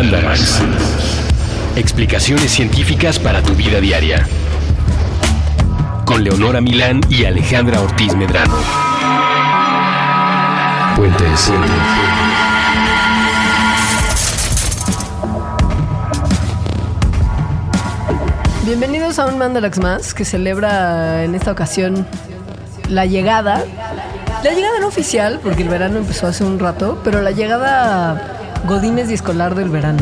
Mandarax. Explicaciones científicas para tu vida diaria. Con Leonora Milán y Alejandra Ortiz Medrano. Puentes. Bienvenidos a un Mandalax más que celebra en esta ocasión la llegada. La llegada no oficial, porque el verano empezó hace un rato, pero la llegada Godines y escolar del verano.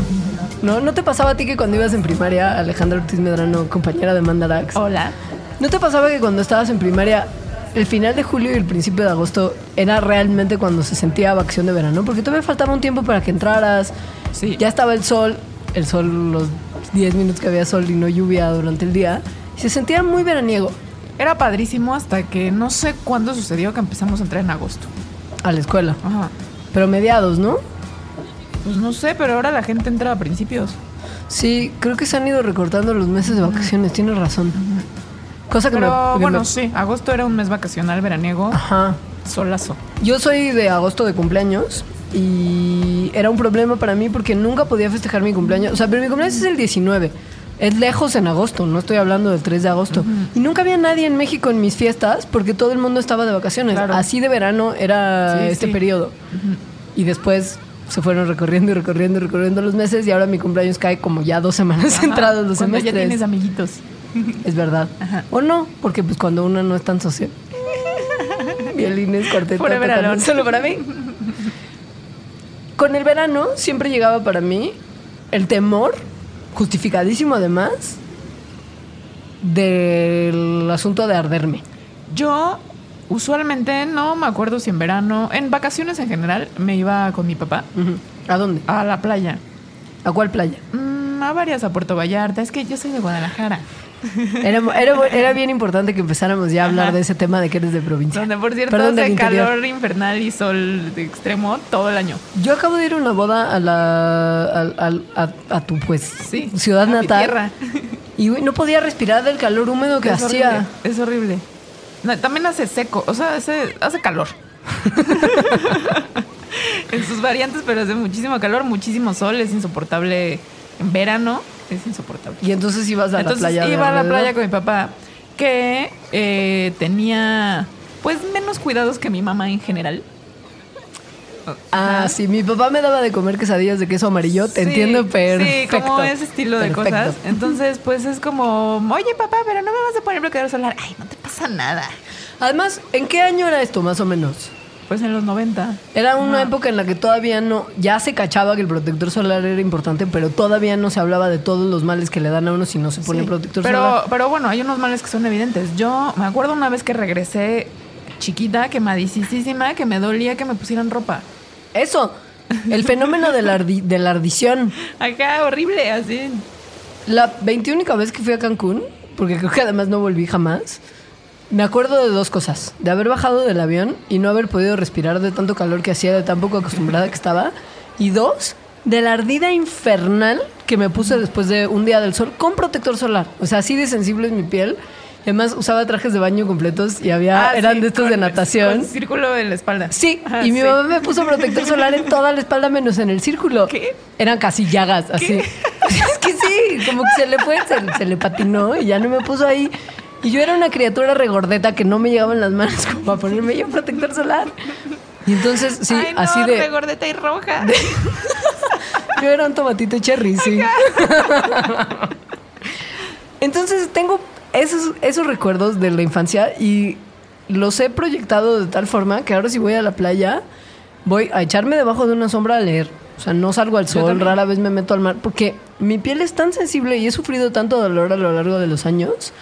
¿No? ¿No te pasaba a ti que cuando ibas en primaria, Alejandra Ortiz Medrano, compañera de Mandalax? Hola. ¿No te pasaba que cuando estabas en primaria, el final de julio y el principio de agosto era realmente cuando se sentía vacación de verano? Porque todavía faltaba un tiempo para que entraras. Sí. Ya estaba el sol, el sol, los 10 minutos que había sol y no lluvia durante el día. Y se sentía muy veraniego Era padrísimo hasta que no sé cuándo sucedió que empezamos a entrar en agosto. a la escuela. Ajá. Pero mediados, ¿no? Pues no sé, pero ahora la gente entra a principios. Sí, creo que se han ido recortando los meses de vacaciones, tienes razón. Cosa que Pero me... que bueno, me- sí, agosto era un mes vacacional veraniego, Ajá. solazo. Yo soy de agosto de cumpleaños y era un problema para mí porque nunca podía festejar mi cumpleaños. O sea, pero mi cumpleaños es el 19. Es lejos en agosto, no estoy hablando del 3 de agosto. Y nunca había nadie en México en mis fiestas porque todo el mundo estaba de vacaciones. Claro. Así de verano era Sí, este sí. periodo. Y después se fueron recorriendo y recorriendo y recorriendo los meses y ahora mi cumpleaños cae como ya dos semanas Ajá, entrados los semestres. ya tienes amiguitos. Es verdad. Ajá. O no, porque pues cuando uno no es tan social. Violines, cuarteto. Solo para mí. Con el verano siempre llegaba para mí el temor, justificadísimo además, del asunto de arderme. Yo usualmente no me acuerdo si en verano, en vacaciones en general, me iba con mi papá. ¿A dónde? a la playa. ¿A cuál playa? Mm, a varias, a Puerto Vallarta. Es que yo soy de Guadalajara. Era, era- era bien importante que empezáramos ya a hablar Ajá. de ese tema de que eres de provincia. Donde, por cierto, Perdón, hace calor infernal y sol de extremo todo el año. Yo acabo de ir a una boda a la al- a, a tu pues Sí, ciudad a natal y no podía respirar del calor húmedo que es hacía. Horrible, es horrible. No, también hace seco, o sea, hace, hace calor. en sus variantes, pero hace muchísimo calor, muchísimo sol, es insoportable. En verano es insoportable. Y entonces ibas a Entonces la playa. iba a la playa con mi papá, que eh, tenía pues menos cuidados que mi mamá en general. Ah, Ajá. sí, mi papá me daba de comer quesadillas de queso amarillo, te Sí, entiendo perfecto. Sí, como ese estilo de cosas. Entonces, pues es como, oye papá, pero no me vas a poner bloqueador solar. Ay, no te pasa nada. Además, ¿en qué año era esto, más o menos? Pues en los 90. Era una Ajá. época en la que todavía no, ya se cachaba que el protector solar era importante, pero todavía no se hablaba de todos los males que le dan a uno si no se pone Sí. protector pero, solar. Pero bueno, hay unos males que son evidentes. Yo me acuerdo una vez que regresé chiquita, quemadicísima, que me dolía que me pusieran ropa. Eso, el fenómeno de la, ardi- de la ardición. Acá, horrible, así. La 21 vez que fui a Cancún, porque creo que además no volví jamás, me acuerdo de dos cosas. De haber bajado del avión y no haber podido respirar de tanto calor que hacía, de tan poco acostumbrada que estaba. Y dos, de la ardida infernal que me puse después de un día del sol con protector solar. O sea, así de sensible es mi piel. Además, usaba trajes de baño completos y había, Ah, eran sí, de estos con- de natación. Con círculo en la espalda. Sí, Ajá, y mi sí. mamá me puso protector solar en toda la espalda menos en el círculo. ¿Qué? Eran casi llagas, así. es que sí, como que se le fue, se, se le patinó y ya no me puso ahí. Y yo era una criatura regordeta que no me llegaban las manos como a ponerme yo protector solar. Y entonces, sí, Ay, no, así de. regordeta y roja. Yo era un tomatito cherry, sí. Entonces tengo esos, esos recuerdos de la infancia y los he proyectado de tal forma que ahora si voy a la playa voy a echarme debajo de una sombra a leer. O sea, no salgo al sol, rara vez me meto al mar, porque mi piel es tan sensible y he sufrido tanto dolor a lo largo de los años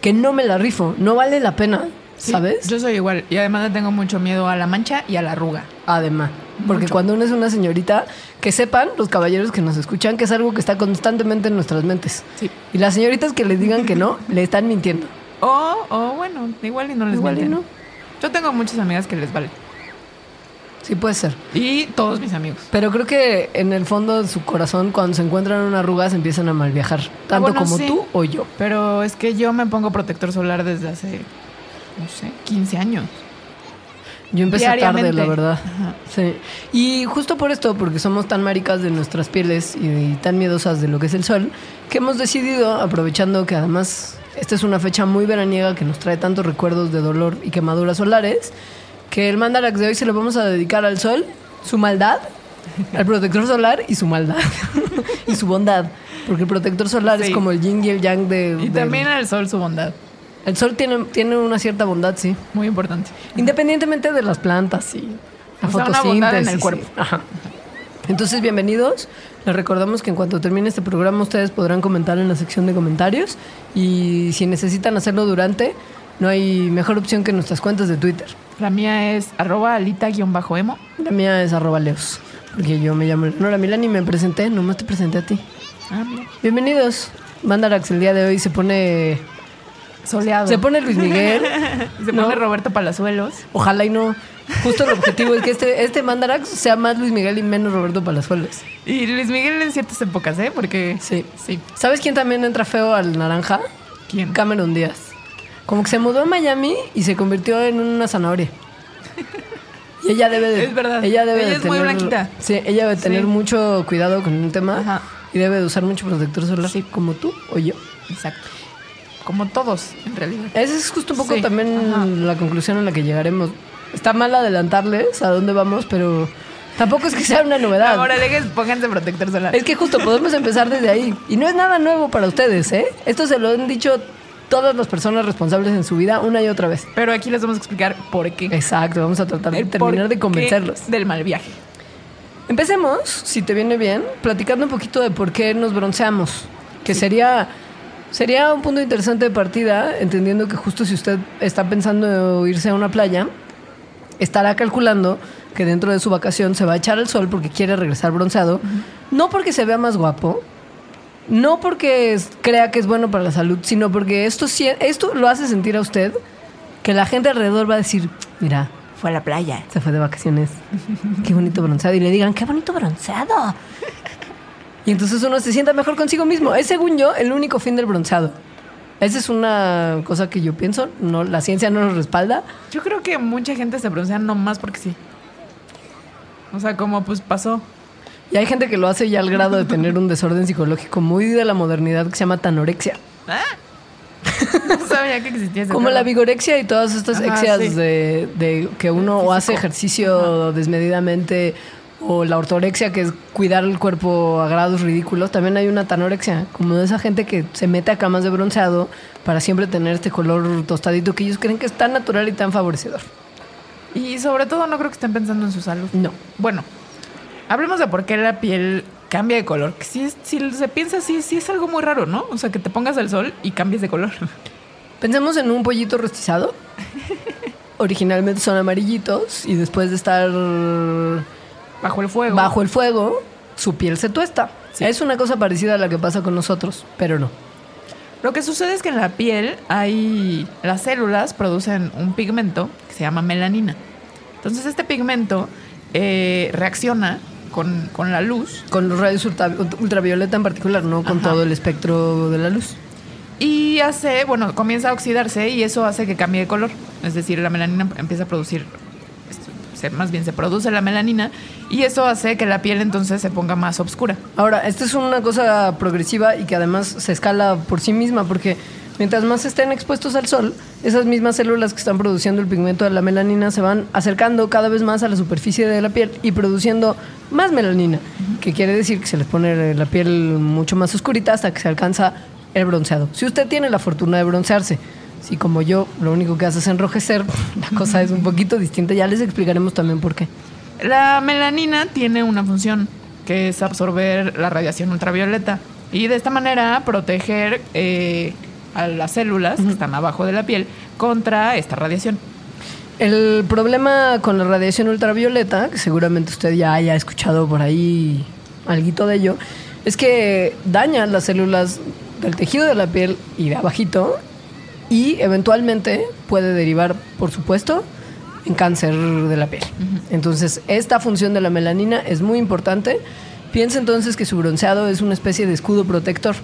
que no me la rifo, no vale la pena, Sí, ¿sabes? Yo soy igual. Y además le tengo mucho miedo a la mancha y a la arruga. Además, porque Mucho. cuando uno es una señorita, que sepan los caballeros que nos escuchan que es algo que está constantemente en nuestras mentes. Sí. Y las señoritas que les digan que no, le están mintiendo. O, o bueno, igual y no les no. Yo tengo muchas amigas que les vale. Sí puede ser. Y todos mis amigos. Pero creo que en el fondo de su corazón, cuando se encuentran una arruga, se empiezan a mal viajar. Tanto Ah, bueno, como sí. tú o yo. Pero es que yo me pongo protector solar desde hace, no sé, 15 años. Yo empecé tarde, la verdad. Ajá. Sí. Y justo por esto, porque somos tan maricas de nuestras pieles y, tan miedosas de lo que es el sol, que hemos decidido, aprovechando que además esta es una fecha muy veraniega que nos trae tantos recuerdos de dolor y quemaduras solares, que el mandarax de hoy se lo vamos a dedicar al sol, su maldad, al protector solar y su maldad. y su bondad. Porque el protector solar es Sí. como el yin y el yang de... Y del- también al sol su bondad. El sol tiene, tiene una cierta bondad, sí. Muy importante. Independientemente de las plantas y la O sea, fotosíntesis. en el sí. cuerpo. Ajá. Entonces, bienvenidos. Les recordamos que en cuanto termine este programa ustedes podrán comentar en la sección de comentarios y si necesitan hacerlo durante, no hay mejor opción que nuestras cuentas de Twitter. La mía es arroba alita-emo. La mía es arroba leos, porque yo me llamo Nora Milán y me presenté, nomás te presenté a ti. Ah, mira. Bienvenidos. Mandarax el día de hoy se pone... Soleado. Se pone Luis Miguel. Se ¿no? pone Roberto Palazuelos. Ojalá y no. Justo el objetivo es que este, este Mandarax sea más Luis Miguel y menos Roberto Palazuelos. Y Luis Miguel en ciertas épocas, ¿eh? Porque. Sí. Sí. ¿Sabes quién también entra feo al naranja? ¿Quién? Cameron Díaz. Como que se mudó a Miami y se convirtió en una zanahoria. Y ella debe de. Es verdad. Ella debe Ella de es muy tener- blanquita. Sí, ella debe tener Sí. mucho cuidado con el tema. Ajá. Y debe de usar mucho protector solar. Sí. Como tú o yo. Exacto. Como todos, en realidad. Esa es justo un poco Sí. también Ajá. la conclusión a la que llegaremos. Está mal adelantarles a dónde vamos, pero tampoco es que sea una novedad. Ahora, legues, pónganse protector solar. Es que justo podemos empezar desde ahí. Y no es nada nuevo para ustedes, ¿eh? Esto se lo han dicho todas las personas responsables en su vida una y otra vez. Pero aquí les vamos a explicar por qué. Exacto, vamos a tratar de terminar de convencerlos. Del mal viaje. Empecemos, si te viene bien, platicando un poquito de por qué nos bronceamos. Que sería, sería un punto interesante de partida, entendiendo que justo si usted está pensando irse a una playa, estará calculando que dentro de su vacación se va a echar al sol porque quiere regresar bronceado, no porque se vea más guapo, no porque es- crea que es bueno para la salud, sino porque esto, esto lo hace sentir a usted que la gente alrededor va a decir, mira, Fue a la playa. se fue de vacaciones. Qué bonito bronceado. Y le digan, qué bonito bronceado. Y entonces uno se sienta mejor consigo mismo. Es, según yo, el único fin del bronceado. Esa es una cosa que yo pienso. No, la ciencia no lo respalda. Yo creo que mucha gente se broncea nomás porque sí. O sea, como pues pasó. Y hay gente que lo hace ya al grado de tener un desorden psicológico muy de la modernidad que se llama tanorexia. No sabía que existía ese Como la término. vigorexia y todas estas Ajá, exias sí. de, de que uno o hace ejercicio desmedidamente o la ortorexia que es cuidar el cuerpo a grados ridículos. También hay una tanorexia, como de esa gente que se mete a camas de bronceado para siempre tener este color tostadito que ellos creen que es tan natural y tan favorecedor. Y sobre todo no creo que estén pensando en su salud. No. Bueno, hablemos de por qué la piel cambia de color. Que si, si se piensa así, sí es algo muy raro, ¿no? O sea, que te pongas al sol y cambies de color. Pensemos en un pollito rostizado. Originalmente son amarillitos y después de estar Bajo el fuego. bajo el fuego, su piel se tuesta. Sí. Es una cosa parecida a la que pasa con nosotros, pero no. Lo que sucede es que en la piel hay. Las células producen un pigmento que se llama melanina. Entonces, este pigmento eh, reacciona con, con la luz Con los rayos ultra- ultravioleta en particular, no con Ajá. todo el espectro de la luz. y hace, bueno, comienza a oxidarse y eso hace que cambie de color. Es decir, la melanina empieza a producir, más bien se produce la melanina y eso hace que la piel entonces se ponga más oscura. Ahora, esta es una cosa progresiva y que además se escala por sí misma, porque mientras más estén expuestos al sol, esas mismas células que están produciendo el pigmento de la melanina se van acercando cada vez más a la superficie de la piel y produciendo más melanina, que quiere decir que se les pone la piel mucho más oscurita hasta que se alcanza el bronceado. Si usted tiene la fortuna de broncearse, si como yo lo único que hace es enrojecer, la cosa es un poquito distinta, ya les explicaremos también por qué. La melanina tiene una función que es absorber la radiación ultravioleta y de esta manera proteger eh, a las células que están abajo de la piel contra esta radiación. El problema con la radiación ultravioleta, que seguramente usted ya haya escuchado por ahí algo de ello, es que daña las células del tejido de la piel y de abajito y eventualmente puede derivar, por supuesto, en cáncer de la piel. Entonces, esta función de la melanina es muy importante. Piensa entonces que su bronceado es una especie de escudo protector.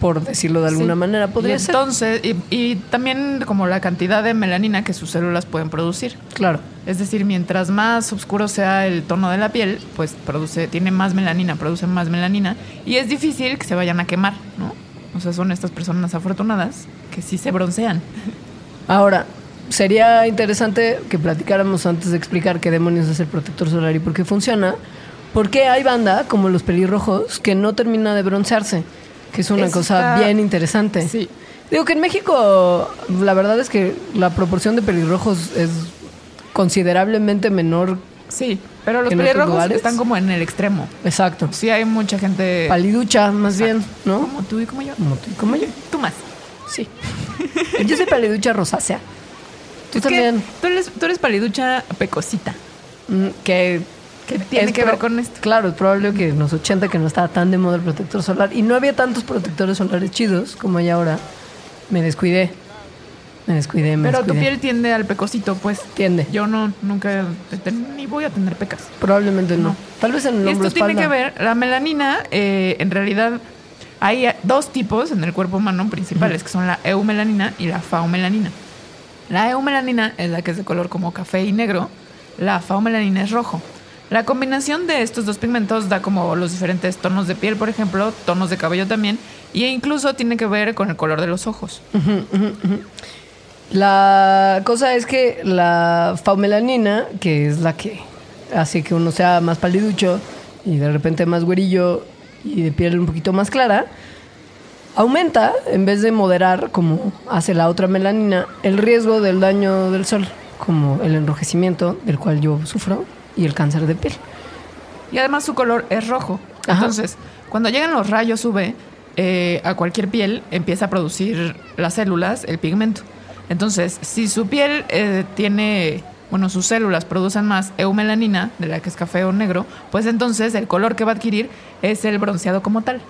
por decirlo de alguna Sí. manera, podría y ser. entonces, y, y también como la cantidad de melanina que sus células pueden producir. Claro. Es decir, mientras más oscuro sea el tono de la piel, pues produce, tiene más melanina, produce más melanina. Y es difícil que se vayan a quemar, ¿no? O sea, son estas personas afortunadas que sí se broncean. Ahora, sería interesante que platicáramos antes de explicar qué demonios es el protector solar y por qué funciona. Porque hay banda, como los pelirrojos, que no termina de broncearse, que es una cosa bien interesante. Sí. Digo que en México la verdad es que la proporción de pelirrojos es considerablemente menor. Sí, pero los ¿En otros pelirrojos están como en el extremo. Exacto. Sí hay mucha gente... Paliducha, más bien, ¿no? Como tú y como yo. Como tú y como yo. Tú más. Sí. Yo soy paliducha rosácea. Tú Es que también. Tú eres, tú eres paliducha pecosita. Mm, Que ¿Qué tiene es que ver con esto? Claro, es probable que en los 80 que no estaba tan de moda el protector solar y no había tantos protectores solares chidos como hay ahora. Me descuidé. Me descuidé, me Pero tu piel tiende al pecosito, pues. tiende. Yo no, nunca, ni voy a tener pecas. Probablemente no. No. Tal vez en el hombro esto tiene que ver, la melanina, eh, en realidad, hay dos tipos en el cuerpo humano principales, que son la eumelanina y la faumelanina. La eumelanina es la que es de color como café y negro, la faumelanina es rojo. La combinación de estos dos pigmentos da como los diferentes tonos de piel, por ejemplo, tonos de cabello también, e incluso tiene que ver con el color de los ojos. La cosa es que la faumelanina, que es la que hace que uno sea más paliducho y de repente más güerillo y de piel un poquito más clara, aumenta, en vez de moderar, como hace la otra melanina, el riesgo del daño del sol, como el enrojecimiento, del cual yo sufro, y el cáncer de piel. Y además su color es rojo. Ajá. Entonces, cuando llegan los rayos UV eh, a cualquier piel, empieza a producir las células, el pigmento. Entonces, si su piel eh, tiene, bueno, sus células producen más eumelanina, de la que es café o negro, pues entonces el color que va a adquirir es el bronceado como tal.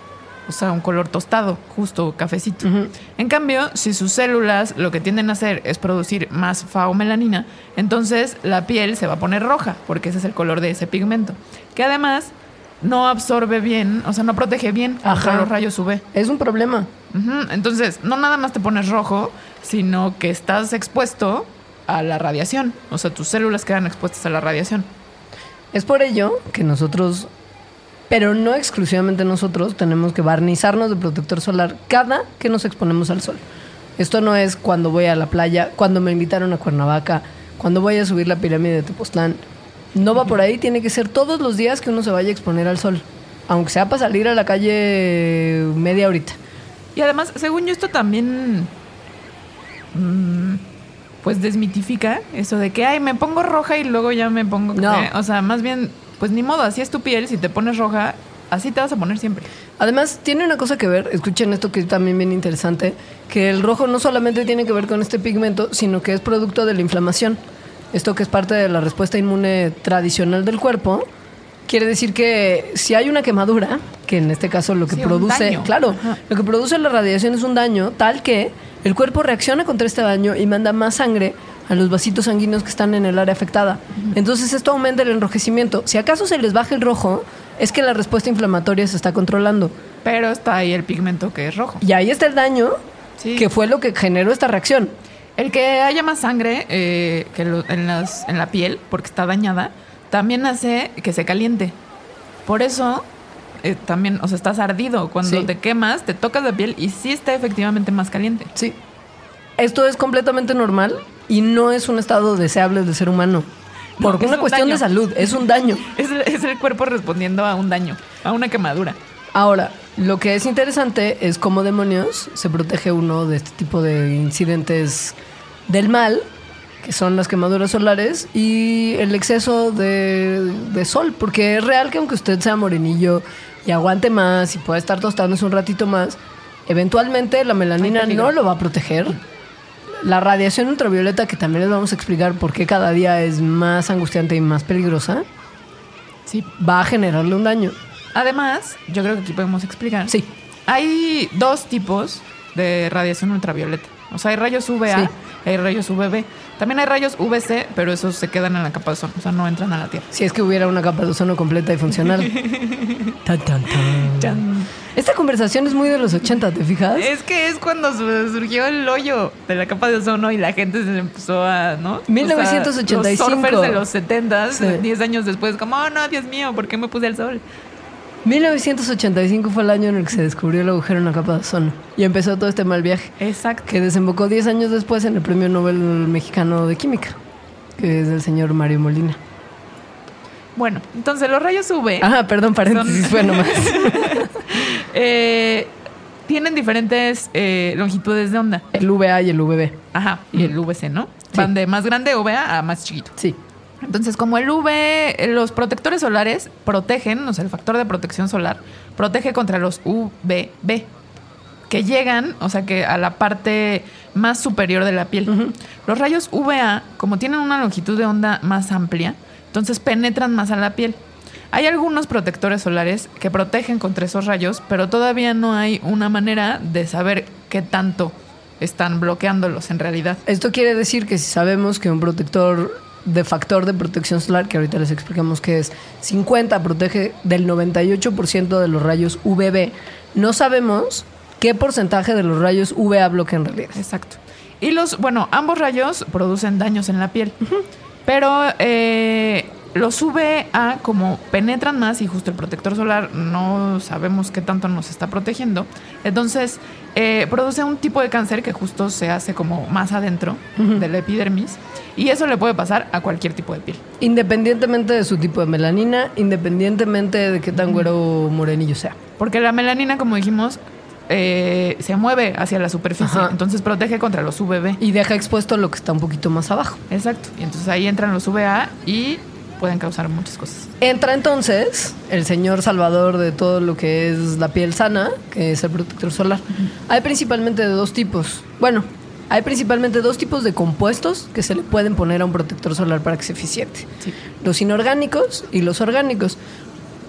O sea, un color tostado, justo cafecito. En cambio, si sus células lo que tienden a hacer es producir más faumelanina, entonces la piel se va a poner roja, porque ese es el color de ese pigmento. Que además no absorbe bien, o sea, no protege bien contra Ajá. los rayos UV. Es un problema. Entonces, no nada más te pones rojo, sino que estás expuesto a la radiación. O sea, tus células quedan expuestas a la radiación. Es por ello que nosotros, pero no exclusivamente nosotros, tenemos que barnizarnos de protector solar cada que nos exponemos al sol. Esto no es cuando voy a la playa, cuando me invitaron a Cuernavaca, cuando voy a subir la pirámide de Tepoztlán. No va por ahí, tiene que ser todos los días que uno se vaya a exponer al sol. Aunque sea para salir a la calle media horita. Y además, según yo, esto también. Mm, pues desmitifica eso de que, ay, me pongo roja y luego ya me pongo No. O sea, más bien, pues ni modo, así es tu piel. Si te pones roja, así te vas a poner siempre. Además, tiene una cosa que ver, escuchen esto que es también bien interesante, que el rojo no solamente tiene que ver con este pigmento, sino que es producto de la inflamación. Esto que es parte de la respuesta inmune tradicional del cuerpo, quiere decir que si hay una quemadura, que en este caso lo que Sí, produce, claro, Ajá. lo que produce la radiación es un daño tal que el cuerpo reacciona contra este daño y manda más sangre a los vasitos sanguíneos que están en el área afectada. Entonces esto aumenta el enrojecimiento. Si acaso se les baja el rojo, es que la respuesta inflamatoria se está controlando. Pero está ahí el pigmento que es rojo. Y ahí está el daño Sí. que fue lo que generó esta reacción. El que haya más sangre eh, que lo- en, las, en la piel, porque está dañada, también hace que se caliente. Por eso eh, también, o sea, estás ardido. Cuando Sí. te quemas, te tocas la piel y sí está efectivamente más caliente. Sí. Esto es completamente normal y no es un estado deseable del ser humano. Por No, es una un cuestión daño. de salud, es un daño. Es, el- es el cuerpo respondiendo a un daño, a una quemadura. Ahora, lo que es interesante es cómo demonios se protege uno de este tipo de incidentes del mal, que son las quemaduras solares y el exceso de, de sol, porque es real que aunque usted sea morenillo y aguante más y pueda estar tostándose un ratito más, eventualmente la melanina no lo va a proteger. La radiación ultravioleta, que también les vamos a explicar por qué cada día es más angustiante y más peligrosa, Sí. va a generarle un daño. Además, yo creo que aquí podemos explicar. Sí. Hay dos tipos de radiación ultravioleta. O sea, hay rayos UVA, Sí. hay rayos UVB. También hay rayos UVC, pero esos se quedan en la capa de ozono, o sea, no entran a la Tierra. Si es que hubiera una capa de ozono completa y funcional. Tan, tan, tan. Esta conversación es muy de los 80, ¿te fijas? Es que es cuando su- surgió el hoyo de la capa de ozono y la gente se empezó a, ¿no? O sea, 1985. los surfers de los 70, Sí. 10 años después, como, oh no, Dios mío, ¿por qué me puse al sol? 1985 fue el año en el que se descubrió el agujero en la capa de ozono y empezó todo este mal viaje Exacto. que desembocó 10 años después en el Premio Nobel Mexicano de Química, que es del señor Mario Molina. Bueno, entonces los rayos UV Ah, perdón, paréntesis, fue nomás. eh, tienen diferentes eh, longitudes de onda. El VA y el VB. Ajá, y el VC, ¿no? Van de más grande UVA a más chiquito. Sí. Entonces, como el UV, los protectores solares protegen, o sea, el factor de protección solar protege contra los UVB, que llegan, o sea, que a la parte más superior de la piel. Los rayos UVA, como tienen una longitud de onda más amplia, entonces penetran más a la piel. Hay algunos protectores solares que protegen contra esos rayos, pero todavía no hay una manera de saber qué tanto están bloqueándolos en realidad. Esto quiere decir que si sabemos que un protector de factor de protección solar, que ahorita les explicamos que es 50, protege del 98% de los rayos UVB, no sabemos qué porcentaje de los rayos UVA bloquea en realidad. Exacto. Y los, bueno, ambos rayos producen daños en la piel. Pero eh, los UVA, como penetran más y justo el protector solar no sabemos qué tanto nos está protegiendo, entonces eh, produce un tipo de cáncer que justo se hace como más adentro de la epidermis. Y eso le puede pasar a cualquier tipo de piel. Independientemente de su tipo de melanina, independientemente de qué tan güero o morenillo sea. Porque la melanina, como dijimos, eh, se mueve hacia la superficie, Ajá. entonces protege contra los UVB. Y deja expuesto lo que está un poquito más abajo. Exacto. Y entonces ahí entran los UVA y pueden causar muchas cosas. Entra entonces el señor salvador de todo lo que es la piel sana, que es el protector solar. Hay principalmente de dos tipos. Bueno, hay principalmente dos tipos de compuestos que se le pueden poner a un protector solar para que sea eficiente. Sí. Los inorgánicos y los orgánicos.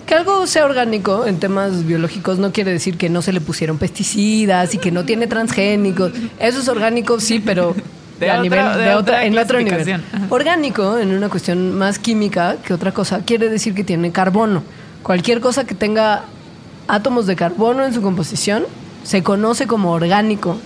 Que algo sea orgánico en temas biológicos no quiere decir que no se le pusieron pesticidas y que no tiene transgénicos. Eso es orgánico, sí, pero De a otra- nivel de de, otra otra, en otro nivel. Ajá. Orgánico, en una cuestión más química que otra cosa, quiere decir que tiene carbono. Cualquier cosa que tenga átomos de carbono en su composición se conoce como orgánico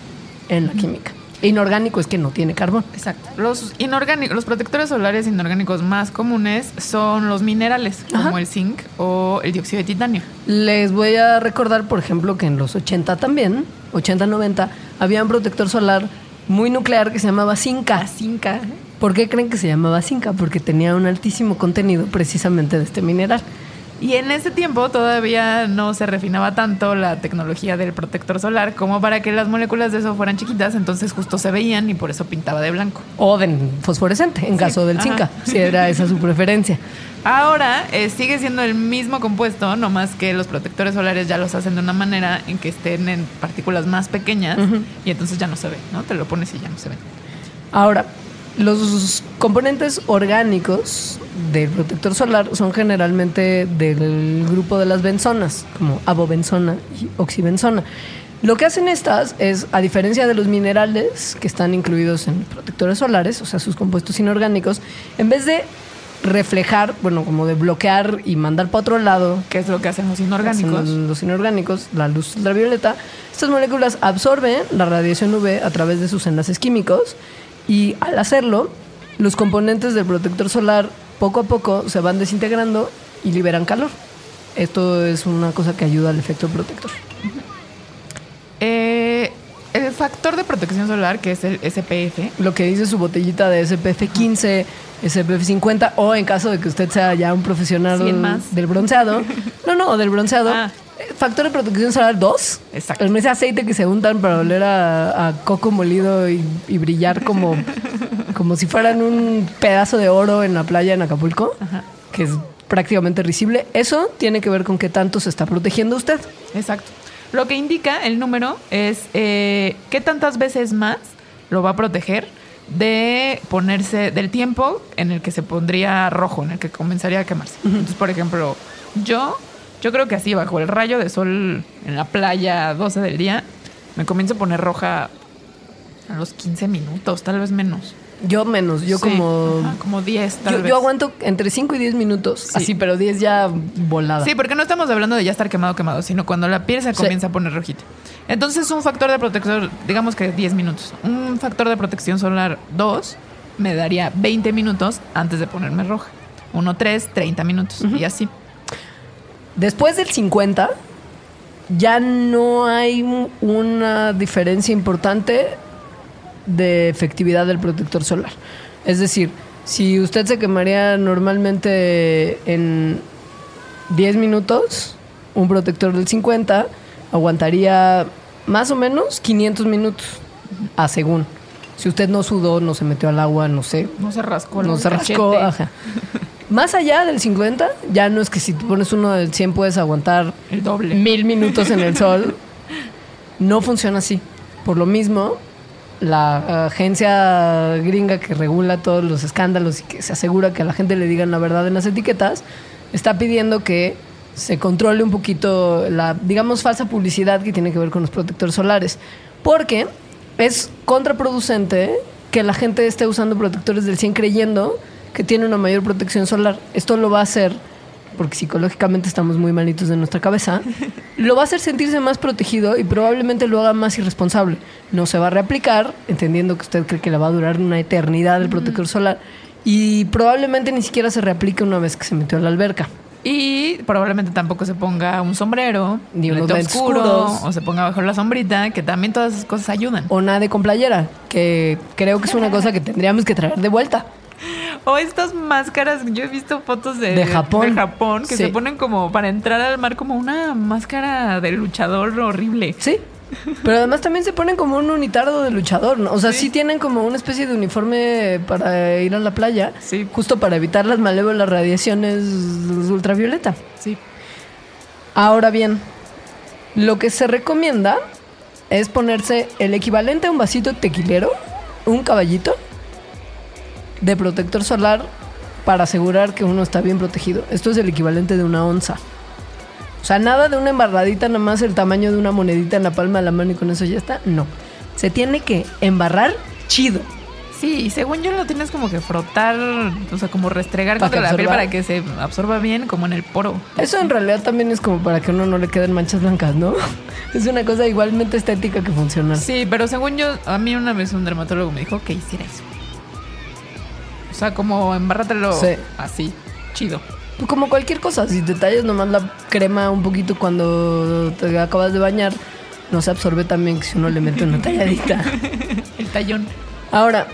en la química. Inorgánico es que no tiene carbón. Exacto. Los inorgánicos, los protectores solares inorgánicos más comunes son los minerales, como el zinc o el dióxido de titanio. Les voy a recordar, por ejemplo, que en los 80 también, 80-90, había un protector solar muy nuclear que se llamaba Zinca. Zinca. ¿Por qué creen que se llamaba Zinca? Porque tenía un altísimo contenido precisamente de este mineral. Y en ese tiempo todavía no se refinaba tanto la tecnología del protector solar como para que las moléculas de eso fueran chiquitas, entonces justo se veían y por eso pintaba de blanco. O de fosforescente, en caso del. Zinca, si era esa su preferencia. Ahora eh, sigue siendo el mismo compuesto, no más que los protectores solares ya los hacen de una manera en que estén en partículas más pequeñas y entonces ya no se ve, ¿no? Te lo pones y ya no se ve. Ahora, los componentes orgánicos del protector solar son generalmente del grupo de las benzonas, como abobenzona y oxibenzona. Lo que hacen estas es, a diferencia de los minerales que están incluidos en protectores solares, o sea, sus compuestos inorgánicos, en vez de reflejar, bueno, como de bloquear y mandar para otro lado ¿Qué es lo que hacen los inorgánicos? hacen los inorgánicos, la luz ultravioleta, estas moléculas absorben la radiación UV a través de sus enlaces químicos y al hacerlo, los componentes del protector solar poco a poco se van desintegrando y liberan calor. Esto es una cosa que ayuda al efecto protector. Eh, el factor de protección solar, que es el SPF, Lo que dice su botellita de SPF 15, SPF 50 o en caso de que usted sea ya un profesional 100 más. del bronceado. No, no, del bronceado. Ah. Factor de protección solar 2. Exacto. El ese aceite que se untan para oler a, a coco molido y, y brillar como, como si fueran un pedazo de oro en la playa en Acapulco, que es prácticamente risible. Eso tiene que ver con qué tanto se está protegiendo usted. Exacto. Lo que indica el número es eh, qué tantas veces más lo va a proteger de ponerse, del tiempo en el que se pondría rojo, en el que comenzaría a quemarse. Entonces, por ejemplo, yo, yo creo que así, bajo el rayo de sol en la playa a 12 del día, me comienzo a poner roja a los 15 minutos, tal vez menos. Yo menos, yo Sí, como... ajá, como 10, tal Yo, vez. yo aguanto entre 5 y 10 minutos. Sí. Así, pero 10 ya volada. Sí, porque no estamos hablando de ya estar quemado, quemado, sino cuando la piel se Sí. comienza a poner rojita. Entonces, un factor de protección, digamos que 10 minutos. Un factor de protección solar 2 me daría 20 minutos antes de ponerme roja. 1, 3, 30 minutos. Y así. Después del 50, ya no hay un- una diferencia importante de efectividad del protector solar. Es decir, si usted se quemaría normalmente en 10 minutos, un protector del 50 aguantaría más o menos 500 minutos, a según. Si usted no sudó, no se metió al agua, no sé, No se rascó. no se rascó. Ajá. Más allá del 50, ya no es que si te pones uno del 100 puedes aguantar El doble. mil minutos en el sol. No funciona así. Por lo mismo, la agencia gringa que regula todos los escándalos y que se asegura que a la gente le digan la verdad en las etiquetas, está pidiendo que se controle un poquito la, digamos, falsa publicidad que tiene que ver con los protectores solares. Porque es contraproducente que la gente esté usando protectores del 100 creyendo que tiene una mayor protección solar. Esto lo va a hacer, porque psicológicamente estamos muy malitos de nuestra cabeza, lo va a hacer sentirse más protegido y probablemente lo haga más irresponsable. No se va a reaplicar, entendiendo que usted cree que le va a durar una eternidad el protector solar, y probablemente ni siquiera se reaplique una vez que se metió a la alberca. Y probablemente tampoco se ponga un sombrero, Ni un oscuro, oscuros. o se ponga bajo la sombrita, que también todas esas cosas ayudan. O nade con playera, que creo que es una cosa que tendríamos que traer de vuelta. O estas máscaras, yo he visto fotos de, De Japón. de Japón que Sí. se ponen como para entrar al mar como una máscara de luchador horrible. Sí. Pero además también se ponen como un unitardo de luchador, ¿no? O sea, sí. tienen como una especie de uniforme para ir a la playa, Sí. justo para evitar las malévolas radiaciones ultravioleta. Sí. Ahora bien, lo que se recomienda es ponerse el equivalente a un vasito tequilero, un caballito de protector solar para asegurar que uno está bien protegido. Esto es el equivalente de una onza. O sea, nada de una embarradita, nada más el tamaño de una monedita en la palma de la mano y con eso ya está. No. Se tiene que embarrar chido. Sí, y según yo lo tienes como que frotar, o sea, como restregar Para contra la piel para que se absorba bien, como en el poro. Eso en realidad también es como para que a uno no le queden manchas blancas, ¿no? Es una cosa igualmente estética que funciona. Sí, pero según yo, a mí una vez un dermatólogo me dijo que hiciera eso. O sea, como embárratelo Sí. así, chido. Como cualquier cosa, si te tallas nomás la crema un poquito cuando te acabas de bañar, no se absorbe también que si uno le mete una talladita. El tallón. Ahora,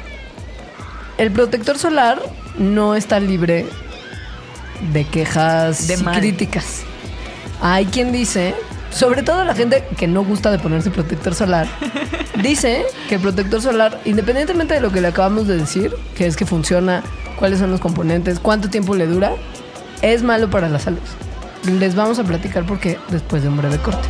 el protector solar no está libre de quejas De y mal. críticas. Hay quien dice, sobre todo la gente que no gusta de ponerse protector solar, dice que el protector solar, independientemente de lo que le acabamos de decir, que es que funciona, cuáles son los componentes, cuánto tiempo le dura, es malo para la salud. Les vamos a platicar porque después de un breve corte.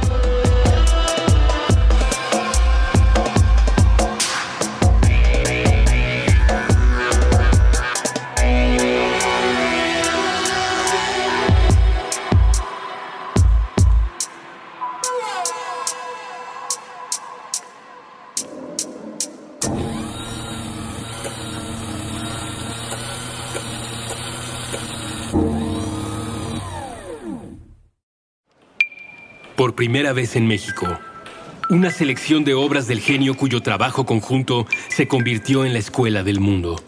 Primera vez en México, una selección de obras del genio cuyo trabajo conjunto se convirtió en la escuela del mundo.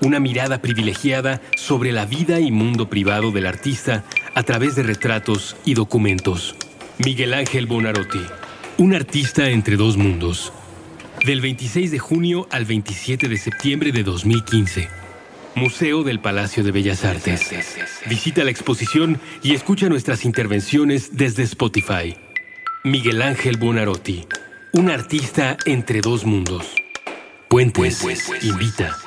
Una mirada privilegiada sobre la vida y mundo privado del artista a través de retratos y documentos. Miguel Ángel Bonarotti, un artista entre dos mundos. Del 26 de junio al 27 de septiembre de 2015. Museo del Palacio de Bellas Artes. Visita la exposición y escucha nuestras intervenciones desde Spotify. Miguel Ángel Buonarroti, un artista entre dos mundos. Puentes, invita.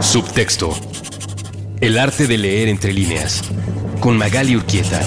Subtexto. El arte de leer entre líneas. Con Magali Urquieta.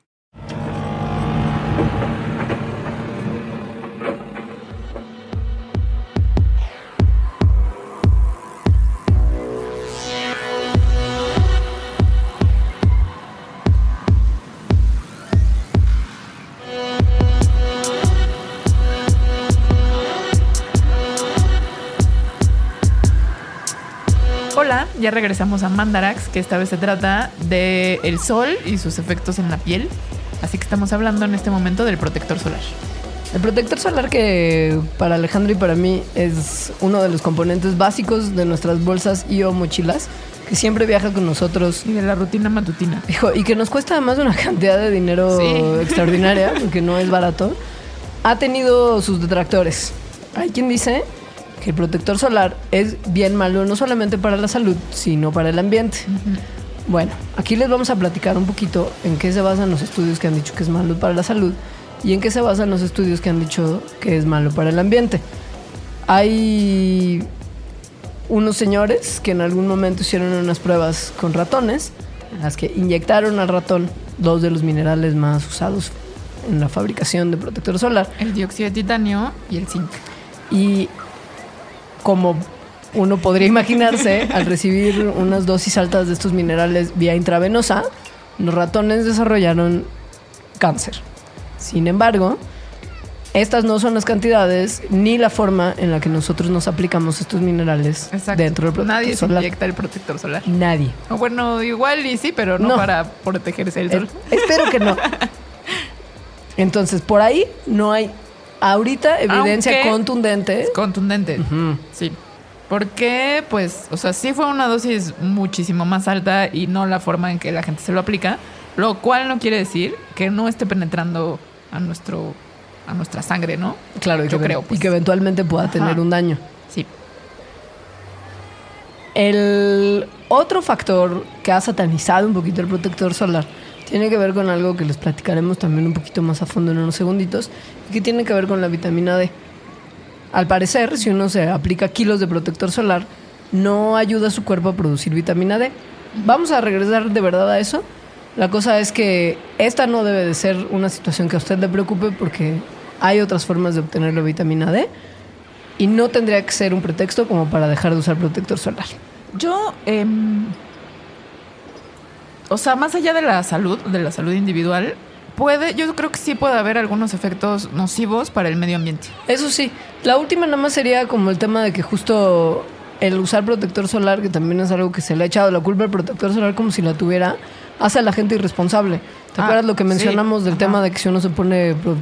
Ya regresamos a Mandarax, que esta vez se trata de el sol y sus efectos en la piel. Así que estamos hablando en este momento del protector solar. El protector solar que para Alejandro y para mí es uno de los componentes básicos de nuestras bolsas y o mochilas, que siempre viaja con nosotros. Y de la rutina matutina. Hijo, y que nos cuesta además una cantidad de dinero Sí. extraordinaria, porque no es barato, ha tenido sus detractores. Hay quien dice que el protector solar es bien malo no solamente para la salud, sino para el ambiente. Bueno, aquí les vamos a platicar un poquito en qué se basan los estudios que han dicho que es malo para la salud y en qué se basan los estudios que han dicho que es malo para el ambiente. Hay unos señores que en algún momento hicieron unas pruebas con ratones, en las que inyectaron al ratón dos de los minerales más usados en la fabricación de protector solar. El dióxido de titanio y el zinc. Y como uno podría imaginarse, al recibir unas dosis altas de estos minerales vía intravenosa, los ratones desarrollaron cáncer. Sin embargo, estas no son las cantidades ni la forma en la que nosotros nos aplicamos estos minerales Exacto. dentro del protector Nadie solar. inyecta el protector solar. Nadie. O bueno, igual y sí, pero no, No. para protegerse del sol. Eh, espero que no. Entonces, por ahí no hay ahorita evidencia Aunque- contundente. Contundente. Sí. Porque, pues, o sea, sí fue una dosis muchísimo más alta y no la forma en que la gente se lo aplica, lo cual no quiere decir que no esté penetrando a nuestro a nuestra sangre, ¿no? Claro, yo que, creo. y Pues. que eventualmente pueda Ajá. tener un daño. Sí. El otro factor que ha satanizado un poquito el protector solar tiene que ver con algo que les platicaremos también un poquito más a fondo en unos segunditos, y que tiene que ver con la vitamina D. Al parecer, si uno se aplica kilos de protector solar, no ayuda a su cuerpo a producir vitamina D. Vamos a regresar de verdad a eso. La cosa es que esta no debe de ser una situación que a usted le preocupe porque hay otras formas de obtener la vitamina D y no tendría que ser un pretexto como para dejar de usar protector solar. Yo, em, o sea, más allá de la salud, de la salud individual, puede, yo creo que sí puede haber algunos efectos nocivos para el medio ambiente. Eso sí, la última nada más sería como el tema de que justo el usar protector solar, que también es algo que se le ha echado la culpa al protector solar como si la tuviera, hace a la gente irresponsable. ¿Te Ah, acuerdas lo que sí, mencionamos del ajá. tema de que si uno se pone pro-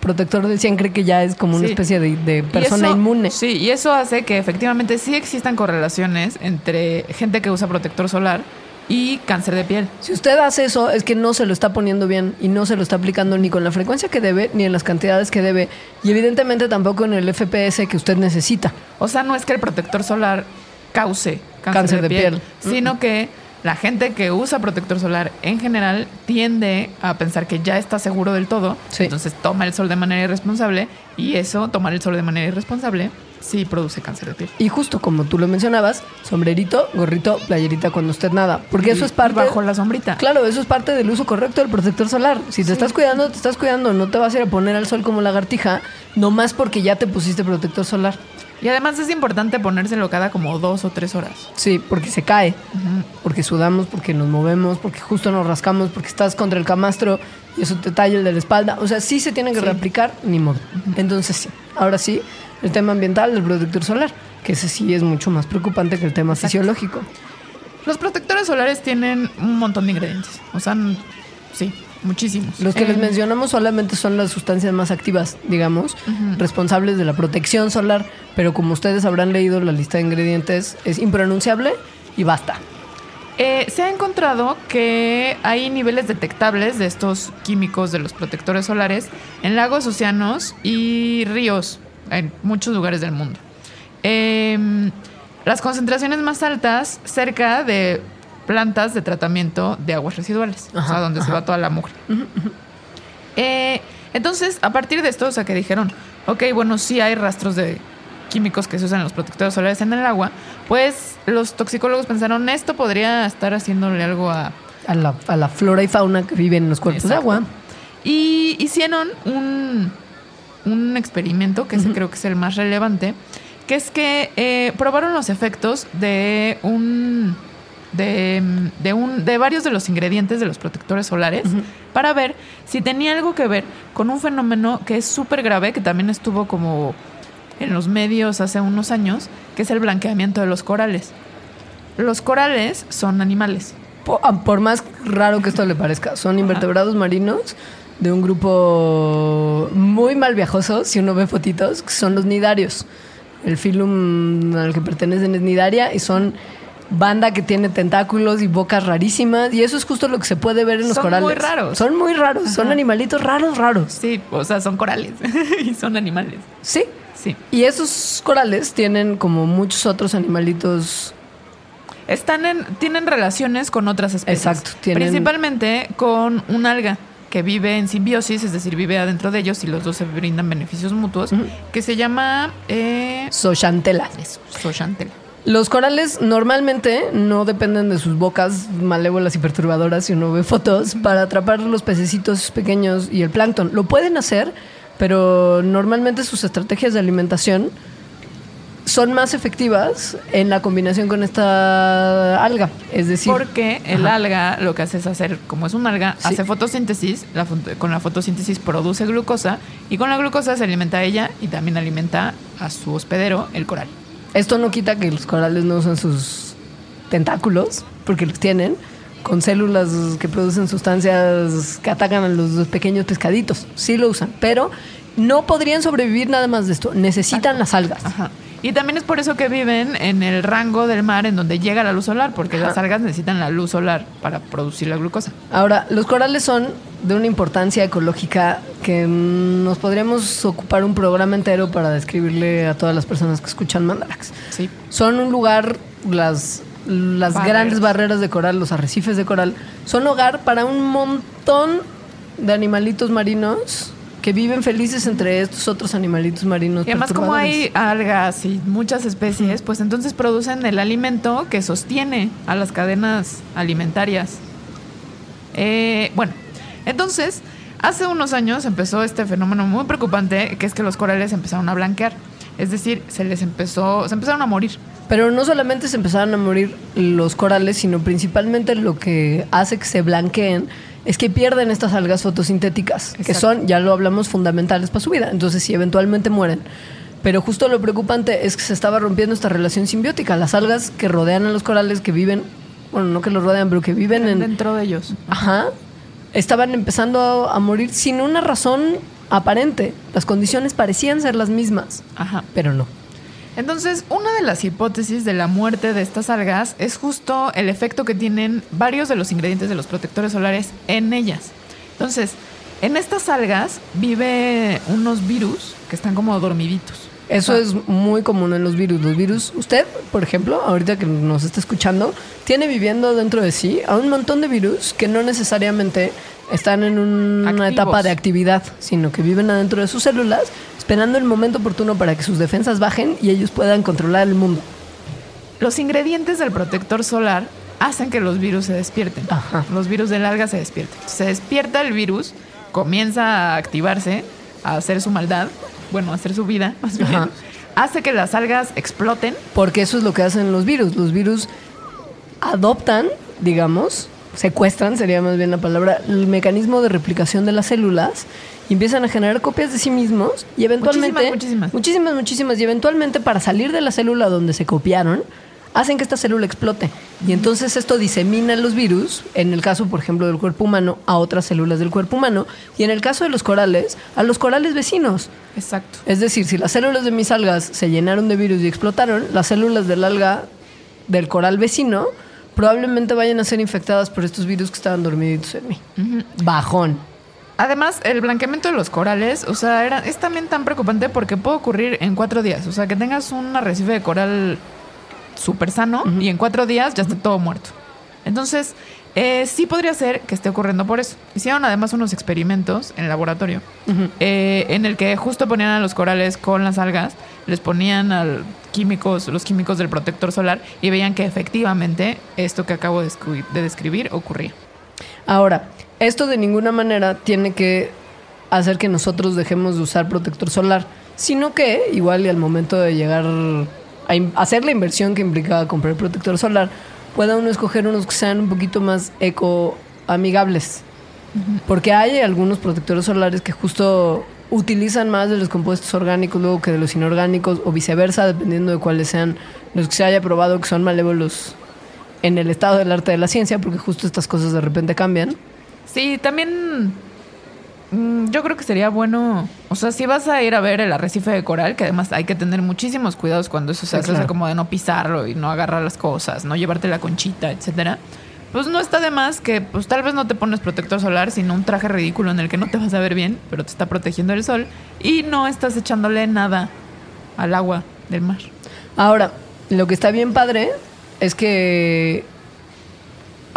protector de 100 cree que ya es como una Sí. especie de, de persona eso- inmune? Sí, y eso hace que efectivamente sí existan correlaciones entre gente que usa protector solar y cáncer de piel. Si usted hace eso, es que no se lo está poniendo bien y no se lo está aplicando ni con la frecuencia que debe, ni en las cantidades que debe, y evidentemente tampoco en el FPS que usted necesita. O sea, no es que el protector solar cause cáncer, Cáncer de, de piel, piel. sino que la gente que usa protector solar en general tiende a pensar que ya está seguro del todo, Sí. entonces toma el sol de manera irresponsable y eso, tomar el sol de manera irresponsable, sí produce cáncer de piel. Y justo como tú lo mencionabas, sombrerito, gorrito, playerita cuando usted nada. Porque eso es parte. bajo la sombrita. Claro, eso es parte del uso correcto del protector solar. Si te estás cuidando, te estás cuidando. No te vas a ir a poner al sol como lagartija, nomás porque ya te pusiste protector solar. Y además es importante ponérselo cada como dos o tres horas. Sí, porque se cae, porque sudamos, porque nos movemos, porque justo nos rascamos, porque estás contra el camastro y eso te talla el de la espalda. O sea, sí se tiene que Sí. reaplicar, ni modo. Entonces, sí. Ahora sí, el tema ambiental del protector solar, que ese sí es mucho más preocupante que el tema Exacto. fisiológico. Los protectores solares tienen un montón de ingredientes. O sea, sí, muchísimos. Los que les Eh, mencionamos solamente son las sustancias más activas, digamos, responsables de la protección solar, pero como ustedes habrán leído la lista de ingredientes, es impronunciable y basta. Eh, se ha encontrado que hay niveles detectables de estos químicos de los protectores solares en lagos, océanos y ríos en muchos lugares del mundo. Em, las concentraciones más altas cerca de plantas de tratamiento de aguas residuales, o sea, Ajá, donde se va toda la mugre. Eh, entonces, a partir de esto, o sea, que dijeron, ok, bueno, sí hay rastros de químicos que se usan en los protectores solares en el agua, pues los toxicólogos pensaron esto podría estar haciéndole algo a... A la, a la flora y fauna que viven en los cuerpos Exacto. de agua. Y hicieron un, un experimento, que ese creo que es el más relevante, que es que eh, probaron los efectos de un... De, de un, de varios de los ingredientes de los protectores solares para ver si tenía algo que ver con un fenómeno que es súper grave, que también estuvo como en los medios hace unos años, que es el blanqueamiento de los corales. Los corales son animales. Ah, Por más raro que esto le parezca, son invertebrados marinos de un grupo muy mal viajoso, si uno ve fotitos, que son los nidarios. El filum al que pertenecen es nidaria y son banda que tiene tentáculos y bocas rarísimas y eso es justo lo que se puede ver en los Son corales. muy raros. Son muy raros, son animalitos raros, raros. Sí, o sea, son corales y son animales. Sí. Sí. Y esos corales tienen como muchos otros animalitos Están en, tienen relaciones con otras especies. Exacto, tienen- Principalmente con un alga que vive en simbiosis, es decir, vive adentro de ellos y los dos se brindan beneficios mutuos, que se llama eh, Sochantela. eso, zooxantel. Los corales normalmente no dependen de sus bocas malévolas y perturbadoras, si uno ve fotos, para atrapar los pececitos pequeños y el plancton. Lo pueden hacer, pero normalmente sus estrategias de alimentación son más efectivas en la combinación con esta alga. Es decir, Porque el Ajá. alga lo que hace es hacer, como es un alga, Sí. hace fotosíntesis, la con la fotosíntesis produce glucosa y con la glucosa se alimenta a ella y también alimenta a su hospedero, el coral. Esto no quita que los corales no usen sus tentáculos, porque los tienen, con células que producen sustancias que atacan a los pequeños pescaditos. Sí lo usan, pero no podrían sobrevivir nada más de esto. Necesitan las algas. Ajá. Y también es por eso que viven en el rango del mar en donde llega la luz solar, porque Ajá. las algas necesitan la luz solar para producir la glucosa. Ahora, los corales son de una importancia ecológica que mm, nos podríamos ocupar un programa entero para describirle a todas las personas que escuchan Mandarax. Sí. Son un lugar, las, las Barreras. grandes barreras de coral, los arrecifes de coral, son hogar para un montón de animalitos marinos que viven felices entre estos otros animalitos marinos. Y además como hay algas y muchas especies, pues entonces producen el alimento que sostiene a las cadenas alimentarias. Eh, bueno, entonces, hace unos años empezó este fenómeno muy preocupante, que es que los corales empezaron a blanquear. Es decir, se les empezó, se empezaron a morir. Pero no solamente se empezaron a morir los corales, sino principalmente lo que hace que se blanqueen es que pierden estas algas fotosintéticas, que son, ya lo hablamos, fundamentales para su vida. Entonces, si eventualmente mueren. Pero justo lo preocupante es que se estaba rompiendo esta relación simbiótica. Las algas que rodean a los corales, que viven, bueno, no que los rodean, pero que viven en, dentro de ellos. Ajá. Estaban empezando a morir sin una razón aparente. Las condiciones parecían ser las mismas, Ajá. pero no. Entonces, una de las hipótesis de la muerte de estas algas es justo el efecto que tienen varios de los ingredientes de los protectores solares en ellas. Entonces, en estas algas vive unos virus que están como dormiditos. Eso es muy común en los virus. Los virus, usted, por ejemplo, ahorita que nos está escuchando, tiene viviendo dentro de sí a un montón de virus que no necesariamente están en una etapa de actividad, sino que viven adentro de sus células, esperando el momento oportuno para que sus defensas bajen y ellos puedan controlar el mundo. Los ingredientes del protector solar hacen que los virus se despierten. Ajá. Los virus del alga se despierten. Se despierta el virus, comienza a activarse, a hacer su maldad, bueno, a hacer su vida, más bien. Ajá. Hace que las algas exploten Porque eso es lo que hacen los virus. Los virus adoptan, digamos, secuestran, sería más bien la palabra, el mecanismo de replicación de las células y empiezan a generar copias de sí mismos y eventualmente... Muchísimas, muchísimas. Muchísimas, muchísimas. Y eventualmente para salir de la célula donde se copiaron, hacen que esta célula explote. Y entonces esto disemina los virus, en el caso, por ejemplo, del cuerpo humano, a otras células del cuerpo humano. Y en el caso de los corales, a los corales vecinos. Exacto. Es decir, si las células de mis algas se llenaron de virus y explotaron, las células del alga del coral vecino probablemente vayan a ser infectadas por estos virus que estaban dormiditos en mí. Bajón. Además, el blanqueamiento de los corales, o sea, era, es también tan preocupante porque puede ocurrir en cuatro días. O sea, que tengas un arrecife de coral súper sano y en cuatro días ya está todo muerto. Entonces, Eh, sí podría ser que esté ocurriendo por eso. Hicieron además unos experimentos en el laboratorio eh, en el que justo ponían a los corales con las algas, les ponían al químicos, los químicos del protector solar y veían que efectivamente esto que acabo de, de describir ocurría. Ahora, esto de ninguna manera tiene que hacer que nosotros dejemos de usar protector solar, sino que igual y al momento de llegar a hacer la inversión que implicaba comprar protector solar, pueda uno escoger unos que sean un poquito más eco amigables. Porque hay algunos protectores solares que justo utilizan más de los compuestos orgánicos luego que de los inorgánicos o viceversa, dependiendo de cuáles sean los que se haya probado que son malévolos en el estado del arte de la ciencia, porque justo estas cosas de repente cambian. Sí, también mm, yo creo que sería bueno, o sea, si vas a ir a ver el arrecife de coral, que además hay que tener muchísimos cuidados cuando eso se Sí, hace, o sea, claro. como de no pisarlo y no agarrar las cosas, no llevarte la conchita, etcétera. Pues no está de más que, pues tal vez no te pones protector solar, sino un traje ridículo en el que no te vas a ver bien, pero te está protegiendo el sol y no estás echándole nada al agua del mar. Ahora, lo que está bien padre es que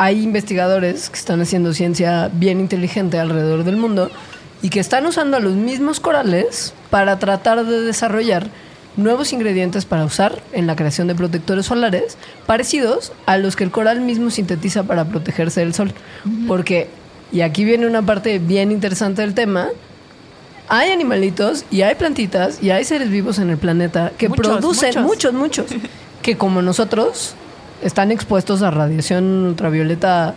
hay investigadores que están haciendo ciencia bien inteligente alrededor del mundo y que están usando a los mismos corales para tratar de desarrollar nuevos ingredientes para usar en la creación de protectores solares parecidos a los que el coral mismo sintetiza para protegerse del sol. Porque, y aquí viene una parte bien interesante del tema, hay animalitos y hay plantitas y hay seres vivos en el planeta que Muchos, producen muchos. muchos, muchos, que como nosotros están expuestos a radiación ultravioleta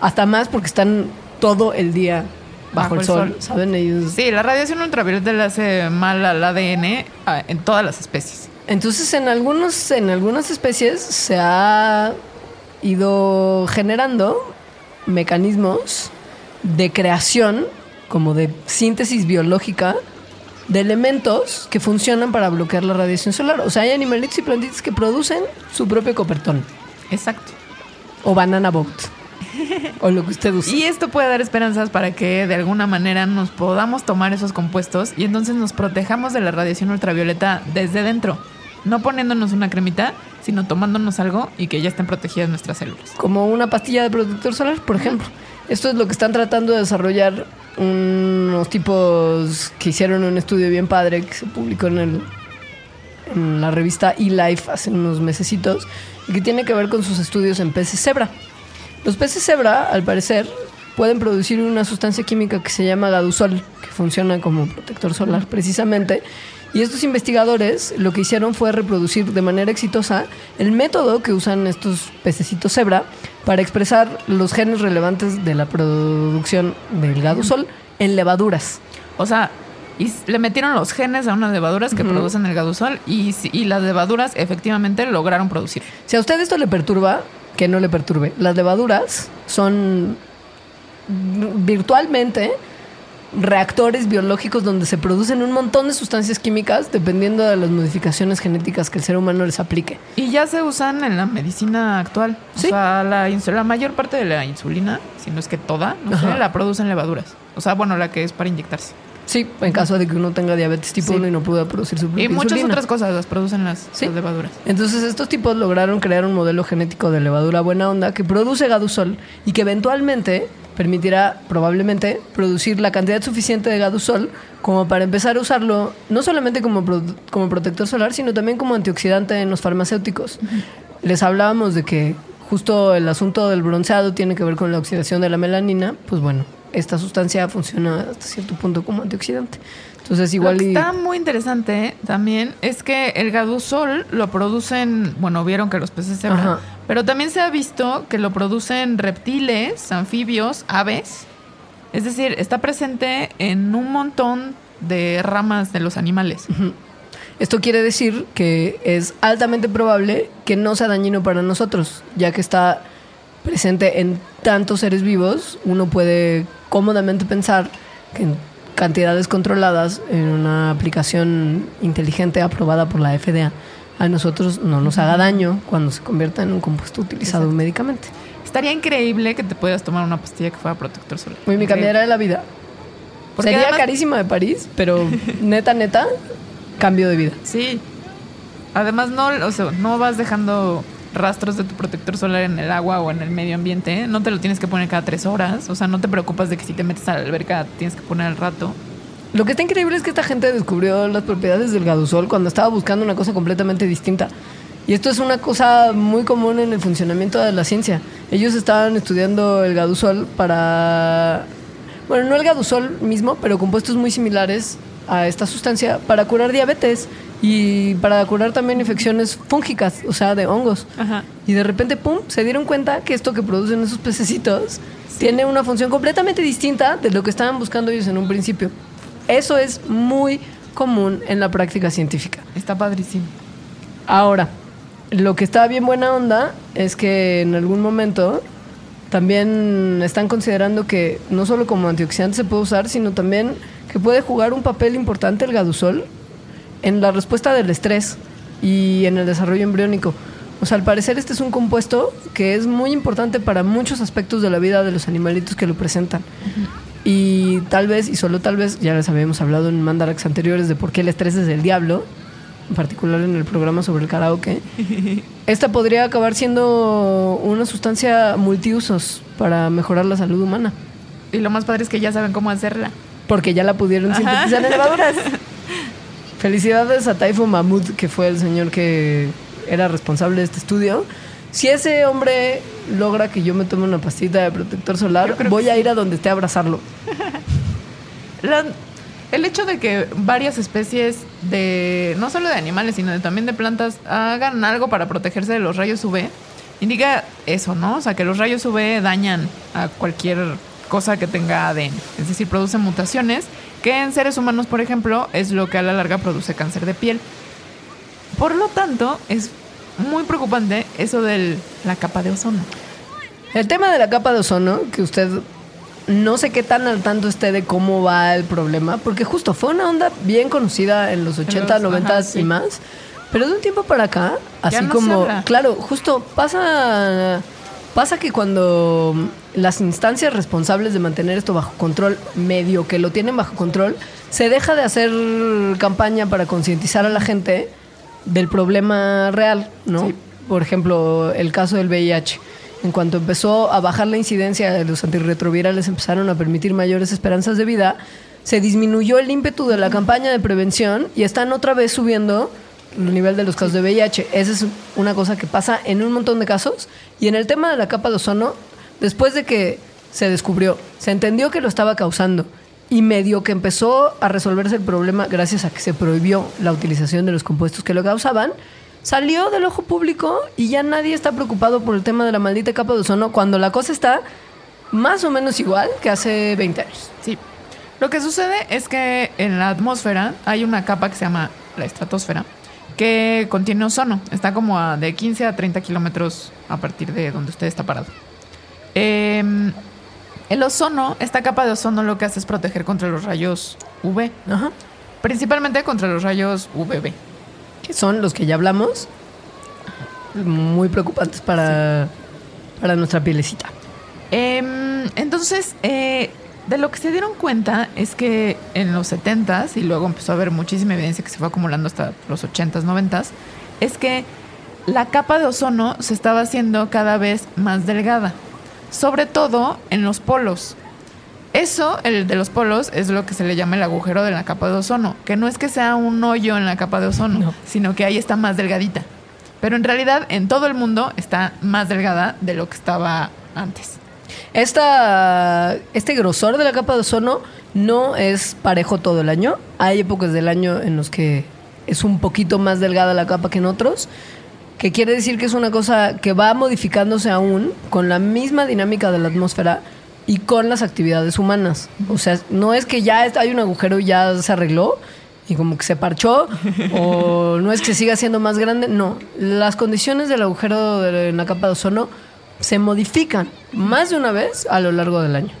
hasta más porque están todo el día bajo, el, sol, ¿saben? Ellos. Sí, la radiación ultravioleta le hace mal al ADN a- en todas las especies. Entonces, en algunos, en algunas especies se ha ido generando mecanismos de creación, como de síntesis biológica, de elementos que funcionan para bloquear la radiación solar. O sea, hay animalitos y plantitas que producen su propio copertón. Exacto. O banana boat. o lo que usted use. Y esto puede dar esperanzas para que de alguna manera nos podamos tomar esos compuestos y entonces nos protejamos de la radiación ultravioleta desde dentro. No poniéndonos una cremita, sino tomándonos algo y que ya estén protegidas nuestras células. como una pastilla de protector solar, por ejemplo. Esto es lo que están tratando de desarrollar unos tipos que hicieron un estudio bien padre que se publicó en, el, en la revista eLife hace unos mesecitos que tiene que ver con sus estudios en peces cebra. Los peces cebra, al parecer, pueden producir una sustancia química que se llama gadusol, que funciona como protector solar precisamente. Y estos investigadores lo que hicieron fue reproducir de manera exitosa el método que usan estos pececitos cebra para expresar los genes relevantes de la producción del gadusol en levaduras. O sea, y le metieron los genes a unas levaduras que producen el gadusol y, y las levaduras efectivamente lograron producir. Si a usted esto le perturba, que no le perturbe. Las levaduras son virtualmente reactores biológicos donde se producen un montón de sustancias químicas dependiendo de las modificaciones genéticas que el ser humano les aplique. Y ya se usan en la medicina actual. Sí. O sea, la, la mayor parte de la insulina, si no es que toda, no sé, la producen levaduras. O sea, bueno, la que es para inyectarse. Sí, en caso de que uno tenga diabetes tipo Sí. 1 y no pueda producir su propia Y muchas insulina. otras cosas las producen las, Sí. las levaduras. Entonces estos tipos lograron crear un modelo genético de levadura buena onda que produce gadusol y que eventualmente permitirá probablemente producir la cantidad suficiente de gadusol como para empezar a usarlo no solamente como, pro- como protector solar, sino también como antioxidante en los farmacéuticos. Les hablábamos de que justo el asunto del bronceado tiene que ver con la oxidación de la melanina, pues bueno, esta sustancia funciona hasta cierto punto como antioxidante. Entonces igual lo que está muy interesante ¿eh? también es que el gadusol lo producen, bueno, vieron que los peces Ajá. pero también se ha visto que lo producen reptiles, anfibios, aves. Es decir, está presente en un montón de ramas de los animales. Esto quiere decir que es altamente probable que no sea dañino para nosotros, ya que está presente en tantos seres vivos, uno puede cómodamente pensar que en cantidades controladas en una aplicación inteligente aprobada por la FDA a nosotros no nos haga daño cuando se convierta en un compuesto utilizado médicamente. Estaría increíble que te pudieras tomar una pastilla que fuera protector solar. Muy me cambiará la vida. Porque Sería además- carísima de París, pero neta, neta, cambio de vida. Sí. Además, no, o sea, no vas dejando rastros de tu protector solar en el agua o en el medio ambiente. No te lo tienes que poner cada tres horas. O sea, no te preocupas de que si te metes a la alberca tienes que poner al rato. Lo que está increíble es que esta gente descubrió las propiedades del gadusol cuando estaba buscando una cosa completamente distinta. Y esto es una cosa muy común en el funcionamiento de la ciencia. Ellos estaban estudiando el gadusol para... Bueno, no el gadusol mismo, pero compuestos muy similares a esta sustancia para curar diabetes y para curar también infecciones fúngicas, o sea, de hongos. Ajá. Y de repente, pum, se dieron cuenta que esto que producen esos pececitos tiene una función completamente distinta de lo que estaban buscando ellos en un principio. Eso es muy común en la práctica científica. Está padrísimo. Ahora, lo que está bien buena onda es que en algún momento también están considerando que no solo como antioxidante se puede usar, sino también que puede jugar un papel importante el gadusol en la respuesta del estrés y en el desarrollo embriónico. O sea, al parecer este es un compuesto que es muy importante para muchos aspectos de la vida de los animalitos que lo presentan. Y tal vez, y solo tal vez, ya les habíamos hablado en mandarax anteriores de por qué el estrés es el diablo, en particular en el programa sobre el karaoke. Esta podría acabar siendo una sustancia multiusos para mejorar la salud humana, Y lo más padre es que ya saben cómo hacerla. porque ya la pudieron sintetizar en levaduras. Felicidades a Taifo Mahmoud, que fue el señor que era responsable de este estudio. Si ese hombre logra que yo me tome una pastita de protector solar, voy que a ir a donde esté a abrazarlo. La- el hecho de que varias especies de, no solo de animales, sino de- también de plantas, hagan algo para protegerse de los rayos UV, indica eso, ¿no? O sea, que los rayos UV dañan a cualquier cosa que tenga ADN. Es decir, producen mutaciones que en seres humanos, por ejemplo, es lo que a la larga produce cáncer de piel. Por lo tanto, es muy preocupante eso de la capa de ozono. El tema de la capa de ozono, que usted no sé qué tan al tanto esté de cómo va el problema, porque justo fue una onda bien conocida en los 80, los- 90 ajá, y más, pero de un tiempo para acá, así no como, claro, justo pasa pasa que cuando las instancias responsables de mantener esto bajo control, medio que lo tienen bajo control, se deja de hacer campaña para concientizar a la gente del problema real, ¿no? Sí. Por ejemplo, el caso del VIH. En cuanto empezó a bajar la incidencia de los antirretrovirales, empezaron a permitir mayores esperanzas de vida, se disminuyó el ímpetu de la campaña de prevención y están otra vez subiendo el nivel de los casos de VIH. Esa es una cosa que pasa en un montón de casos. Y en el tema de la capa de ozono, después de que se descubrió, se entendió que lo estaba causando y medio que empezó a resolverse el problema gracias a que se prohibió la utilización de los compuestos que lo causaban, salió del ojo público y ya nadie está preocupado por el tema de la maldita capa de ozono cuando la cosa está más o menos igual que hace 20 años. Sí. Lo que sucede es que en la atmósfera hay una capa que se llama la estratosfera, que contiene ozono. Está como a de 15 a 30 kilómetros a partir de donde usted está parado. Em, el ozono, esta capa de ozono lo que hace es proteger contra los rayos UV, Ajá. principalmente contra los rayos UVB. Que son los que ya hablamos, muy preocupantes para, para nuestra pielecita. Em, entonces, eh, de lo que se dieron cuenta es que en los 70s, y luego empezó a haber muchísima evidencia que se fue acumulando hasta los 80s, 90s, es que la capa de ozono se estaba haciendo cada vez más delgada, sobre todo en los polos. Eso, el de los polos, es lo que se le llama el agujero de la capa de ozono, que no es que sea un hoyo en la capa de ozono, No. sino que ahí está más delgadita. Pero en realidad en todo el mundo está más delgada de lo que estaba antes. Esta, este grosor de la capa de ozono no es parejo todo el año. Hay épocas del año en los que es un poquito más delgada la capa que en otros, que quiere decir que es una cosa que va modificándose aún con la misma dinámica de la atmósfera y con las actividades humanas. O sea, no es que ya hay un agujero y ya se arregló y como que se parchó, o no es que siga siendo más grande, no. Las condiciones del agujero de la capa de ozono se modifican más de una vez a lo largo del año.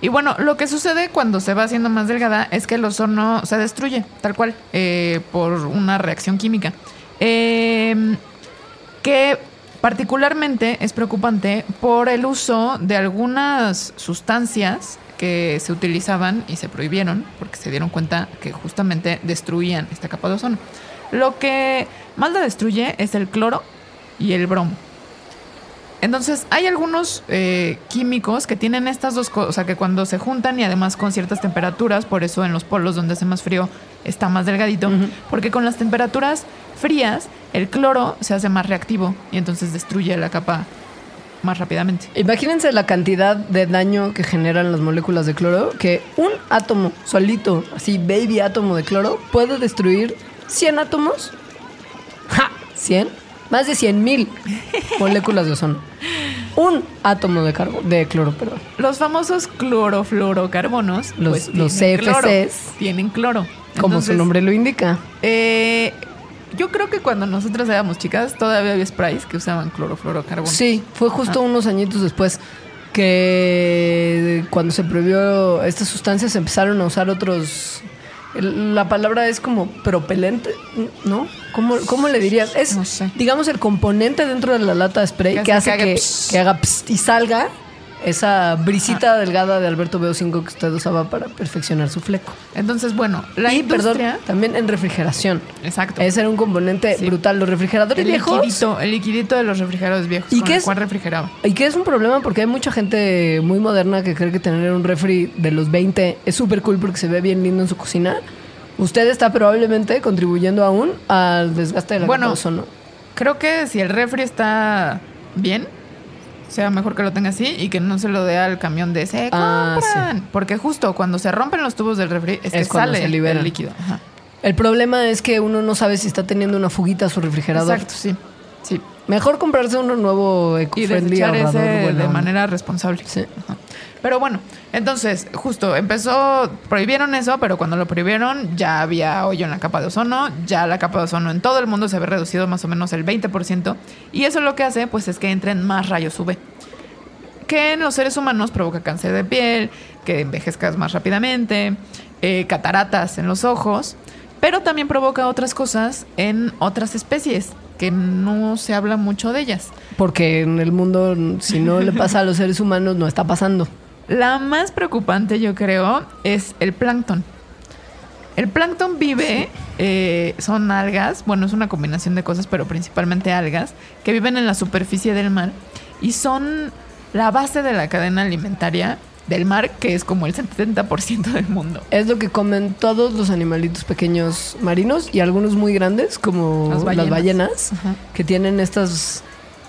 Y bueno, lo que sucede cuando se va haciendo más delgada es que el ozono se destruye, tal cual, eh, por una reacción química. Eh, que particularmente es preocupante por el uso de algunas sustancias que se utilizaban y se prohibieron porque se dieron cuenta que justamente destruían esta capa de ozono. Lo que más la destruye es el cloro, y el bromo. Entonces, hay algunos eh, químicos que tienen estas dos cosas, o sea, que cuando se juntan y además con ciertas temperaturas, por eso en los polos donde hace más frío está más delgadito, porque con las temperaturas frías el cloro se hace más reactivo y entonces destruye la capa más rápidamente. Imagínense la cantidad de daño que generan las moléculas de cloro, que un átomo solito, así baby átomo de cloro, puede destruir 100 átomos. ¡Ja! ¿100? Más de 100 mil moléculas de ozono. Un átomo de, carbo, de cloro, perdón. Los famosos clorofluorocarbonos, Los- pues, los tienen CFCs. cloro, tienen cloro. Como su nombre lo indica. eh, yo creo que cuando nosotros éramos chicas todavía había sprays que usaban clorofluorocarbonos. Sí, fue justo Ah. unos añitos después que cuando se prohibió estas sustancias empezaron a usar otros... La palabra es como propelente, ¿no? ¿Cómo, cómo le dirías? Es, No sé. digamos, el componente dentro de la lata de spray Que que, hace que haga pss. que haga pss y salga esa brisita delgada de Alberto BO5 que usted usaba para perfeccionar su fleco. Entonces, bueno, la y, industria... perdón, también en refrigeración. Exacto. Ese era un componente Sí. brutal. Los refrigeradores el viejos... liquidito, el liquidito de los refrigeradores viejos ¿Y con qué el es? cual refrigeraba. Y que es un problema porque hay mucha gente muy moderna que cree que tener un refri de los 20 es súper cool porque se ve bien lindo en su cocina. Usted está probablemente contribuyendo aún al desgaste de la Bueno, ozono. Creo que si el refri está bien, sea mejor que lo tenga así y que no se lo dé al camión de se Ah, compran. Porque justo cuando se rompen los tubos del refri es, que cuando sale se libera. el líquido. Ajá. El problema es que uno no sabe si está teniendo una fuguita a su refrigerador. Exacto, sí. Sí. Mejor comprarse uno nuevo Y eco-friendly desechar ese buena de manera responsable. Sí. Ajá. Pero bueno, entonces, justo empezó, prohibieron eso, pero cuando lo prohibieron ya había hoyo en la capa de ozono, ya la capa de ozono en todo el mundo se había reducido más o menos el 20%, y eso lo que hace, pues, es que entren más rayos UV, que en los seres humanos provoca cáncer de piel, que envejezcas más rápidamente, eh, cataratas en los ojos, pero también provoca otras cosas en otras especies, que no se habla mucho de ellas. Porque en el mundo, si no le pasa a los seres humanos, no está pasando. La más preocupante, yo creo, es el plancton. El plancton vive, eh, son algas, bueno, es una combinación de cosas, pero principalmente algas, que viven en la superficie del mar y son la base de la cadena alimentaria del mar, que es como el 70% del mundo. Es lo que comen todos los animalitos pequeños marinos y algunos muy grandes, como Las las ballenas. que tienen estas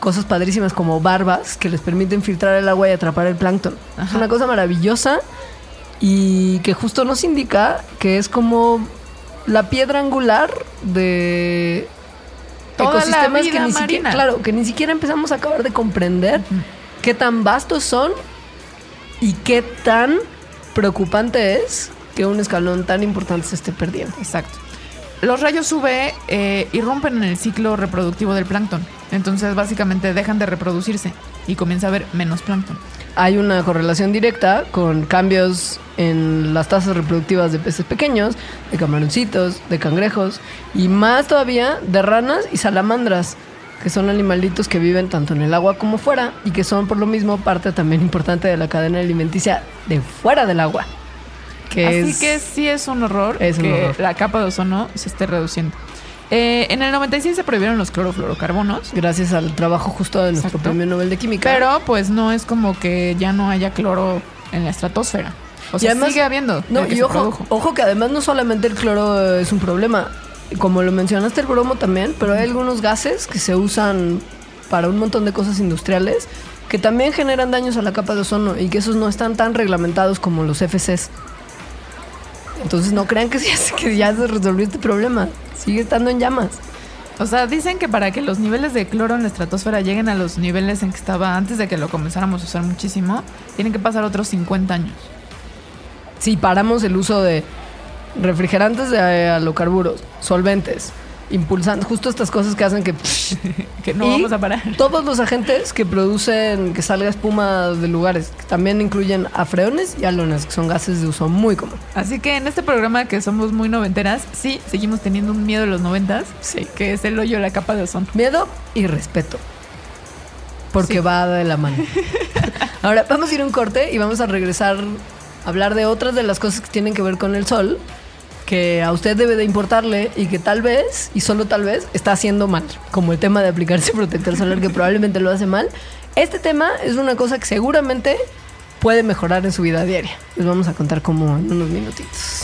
cosas padrísimas como barbas que les permiten filtrar el agua y atrapar el plancton. Es una cosa maravillosa y que justo nos indica que es como la piedra angular de Toda ecosistemas que ni siquiera, claro, que ni siquiera empezamos a acabar de comprender qué tan vastos son y qué tan preocupante es que un escalón tan importante se esté perdiendo. Exacto. Los rayos UV eh, irrumpen en el ciclo reproductivo del plancton. Entonces, básicamente, dejan de reproducirse y comienza a haber menos plancton. Hay una correlación directa con cambios en las tasas reproductivas de peces pequeños, de camaroncitos, de cangrejos y más todavía de ranas y salamandras, que son animalitos que viven tanto en el agua como fuera y que son por lo mismo parte también importante de la cadena alimenticia de fuera del agua. Que Así es- que sí es un horror Es un que horror. la capa de ozono se esté reduciendo. Eh, en el 96 se prohibieron los clorofluorocarbonos, gracias al trabajo justo de nuestro Exacto. premio Nobel de Química. pero pues no es como que ya no haya cloro en la estratosfera. O sea, además- sigue habiendo. No, y ojo, ojo que además no solamente el cloro es un problema. Como lo mencionaste, el bromo también, pero hay algunos gases que se usan para un montón de cosas industriales que también generan daños a la capa de ozono y que esos no están tan reglamentados como los FCs. Entonces no crean que ya, se- que ya se resolvió este problema. Sigue estando en llamas. O sea, dicen que para que los niveles de cloro en la estratosfera lleguen a los niveles en que estaba antes de que lo comenzáramos a usar muchísimo, tienen que pasar otros 50 años. Si paramos el uso de refrigerantes de eh, halocarburos, solventes, impulsantes, justo estas cosas que hacen que... Que no Y vamos a parar. Todos los agentes que producen que salga espuma de lugares, que también incluyen afreones y halones, que son gases de uso muy común. Así que en este programa que somos muy noventeras, sí, seguimos teniendo un miedo de los noventas, Sí. que es el hoyo de la capa de ozono. Miedo y respeto. Porque Sí. va de la mano. Ahora vamos a ir a un corte y vamos a regresar a hablar de otras de las cosas que tienen que ver con el sol, que a usted debe de importarle y que tal vez, y solo tal vez, está haciendo mal, como el tema de aplicarse protector solar que probablemente lo hace mal. Este tema es una cosa que seguramente puede mejorar en su vida diaria. Les vamos a contar cómo en unos minutitos.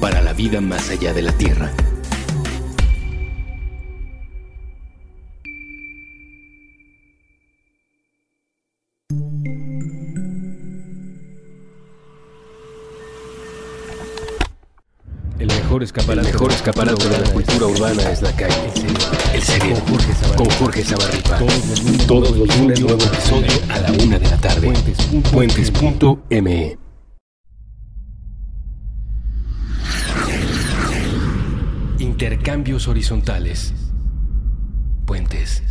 para la vida más allá de la Tierra. El mejor escaparate, el mejor escaparate de la cultura urbana es la calle. El cerebro. Con Jorge Zabarripa. Todos los lunes, nuevo episodio a la una de la tarde. Puentes.me. Intercambios horizontales. Puentes.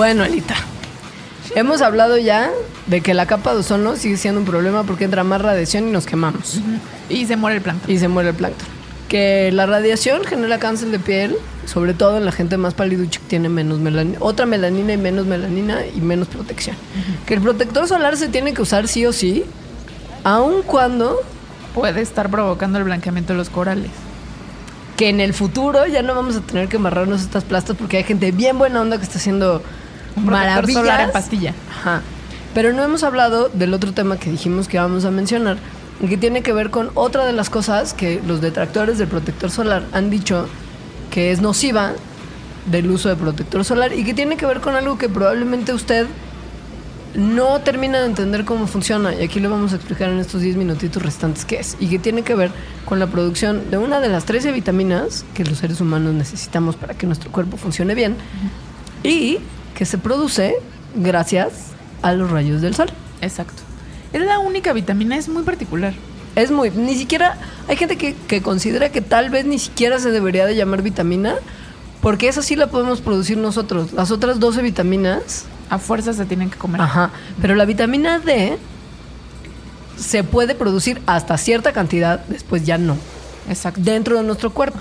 Bueno, Alita. Hemos hablado ya de que la capa de ozono sigue siendo un problema porque entra más radiación y nos quemamos. Y se muere el plancton. Y se muere el plancton. Que la radiación genera cáncer de piel, sobre todo en la gente más paliducha que tiene menos melanina, otra melanina y menos melanina y menos protección. Que el protector solar se tiene que usar sí o sí, aun cuando Puede estar provocando el blanqueamiento de los corales. que en el futuro ya no vamos a tener que amarrarnos estas plastas porque hay gente bien buena onda que está haciendo Un protector solar en pastilla. Ajá. Pero no hemos hablado del otro tema que dijimos que vamos a mencionar, que tiene que ver con otra de las cosas que los detractores del protector solar han dicho que es nociva del uso de protector solar y que tiene que ver con algo que probablemente usted no termina de entender cómo funciona. Y aquí lo vamos a explicar en estos 10 minutitos restantes qué es. Y que tiene que ver con la producción de una de las 13 vitaminas que los seres humanos necesitamos para que nuestro cuerpo funcione bien. Y que se produce gracias a los rayos del sol. Exacto. Es la única vitamina, es muy particular. Es muy, ni siquiera, hay gente que, que considera que tal vez ni siquiera se debería de llamar vitamina Porque esa sí la podemos producir nosotros. Las otras 12 vitaminas, A fuerza se tienen que comer. ajá. Pero la vitamina D se puede producir hasta cierta cantidad, después ya no, Exacto. dentro de nuestro cuerpo.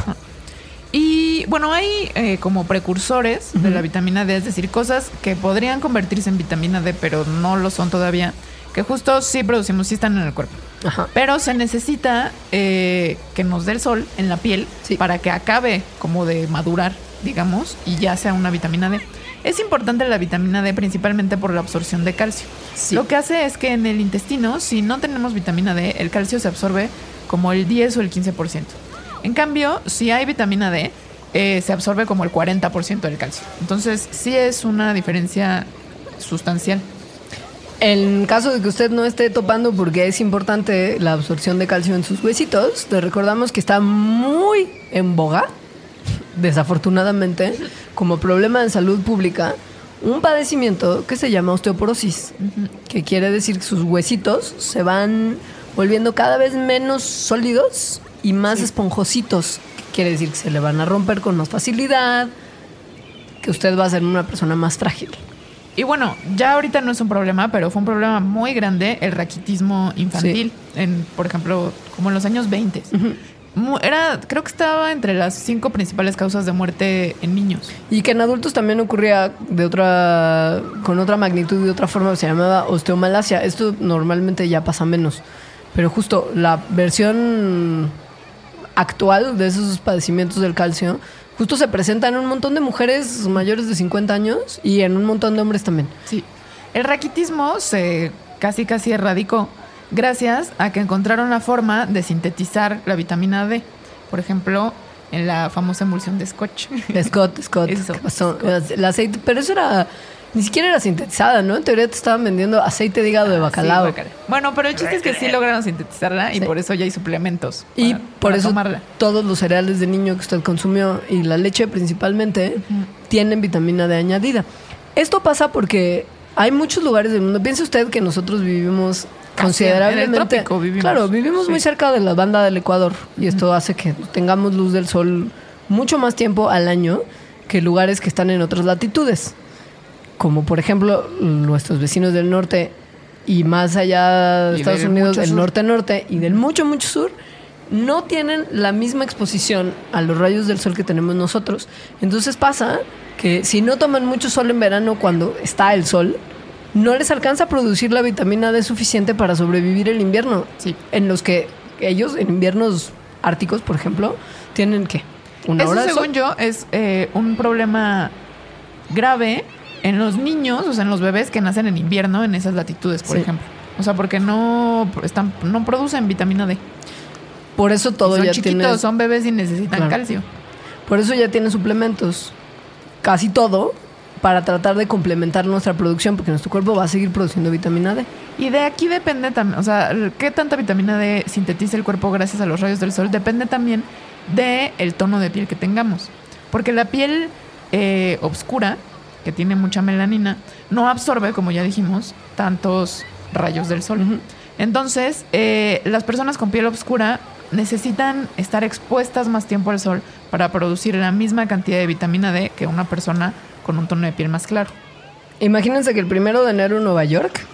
Y bueno, hay eh, como precursores de la vitamina D, es decir, cosas que podrían convertirse en vitamina D, pero no lo son todavía, que justo sí producimos, sí están en el cuerpo. Ajá. Pero se necesita eh, que nos dé el sol en la piel Sí. para que acabe como de madurar, digamos, y ya sea una vitamina D. Es importante la vitamina D principalmente por la absorción de calcio. Sí. Lo que hace es que en el intestino, si no tenemos vitamina D, el calcio se absorbe como el 10 o el 15%. En cambio, si hay vitamina D, eh, se absorbe como el 40% del calcio. Entonces, sí es una diferencia sustancial. En caso de que usted no esté topando porque es importante la absorción de calcio en sus huesitos, le recordamos que está muy en boga, desafortunadamente, como problema de salud pública, un padecimiento que se llama osteoporosis, que quiere decir que sus huesitos se van volviendo cada vez menos sólidos y más esponjositos, que quiere decir que se le van a romper con más facilidad, que usted va a ser una persona más frágil. Y bueno, ya ahorita no es un problema, pero fue un problema muy grande el raquitismo infantil, en, por ejemplo, como en los años 20. Mu- Era, creo que estaba entre las cinco principales causas de muerte en niños. Y que en adultos también ocurría de otra, con otra magnitud y de otra forma, se llamaba osteomalacia. Esto normalmente ya pasa menos. Pero justo la versión actual de esos padecimientos del calcio, justo se presenta en un montón de mujeres mayores de 50 años y en un montón de hombres también. Sí. El raquitismo se casi casi erradicó gracias a que encontraron la forma de sintetizar la vitamina D. Por ejemplo, en la famosa emulsión de Scotch. De Scott, Scott, Eso, ¿qué pasó? El aceite, pero eso era, ni siquiera era sintetizada, ¿no? En teoría te estaban vendiendo aceite de hígado de bacalao. Sí, bacalao. Bueno, pero el chiste es que sí lograron sintetizarla y Sí. por eso ya hay suplementos. Y para- por para eso tomarla. todos los cereales de niño que usted consumió y la leche principalmente tienen vitamina D añadida. Esto pasa porque hay muchos lugares del mundo. Piense usted que nosotros vivimos considerablemente. en el trópico vivimos. Claro, vivimos Sí. muy cerca de la banda del Ecuador y esto hace que tengamos luz del sol mucho más tiempo al año que lugares que están en otras latitudes. Como por ejemplo nuestros vecinos del norte y más allá de Y Estados del Unidos, mucho el sur. norte-norte y del mucho, mucho sur, no tienen la misma exposición a los rayos del sol que tenemos nosotros. Entonces pasa que si no toman mucho sol en verano cuando está el sol, no les alcanza a producir la vitamina D suficiente para sobrevivir el invierno. Sí. En los que ellos, en inviernos árticos, por ejemplo, tienen que una Eso, hora de sol. según yo, es eh, un problema grave en los niños, o sea, en los bebés que nacen en invierno en esas latitudes, por Sí. ejemplo. O sea, porque no están, no producen vitamina D. Por eso todo son ya chiquitos, tiene son bebés y necesitan Claro. calcio. Por eso ya tiene suplementos. Casi todo para tratar de complementar nuestra producción, porque nuestro cuerpo va a seguir produciendo vitamina D. Y de aquí depende también, o sea, qué tanta vitamina D sintetiza el cuerpo gracias a los rayos del sol, depende también de el tono de piel que tengamos. Porque la piel eh, oscura, que tiene mucha melanina, no absorbe, como ya dijimos, tantos rayos del sol. Entonces, eh, las personas con piel oscura necesitan estar expuestas más tiempo al sol para producir la misma cantidad de vitamina D que una persona con un tono de piel más claro. Imagínense que el primero de enero en Nueva York,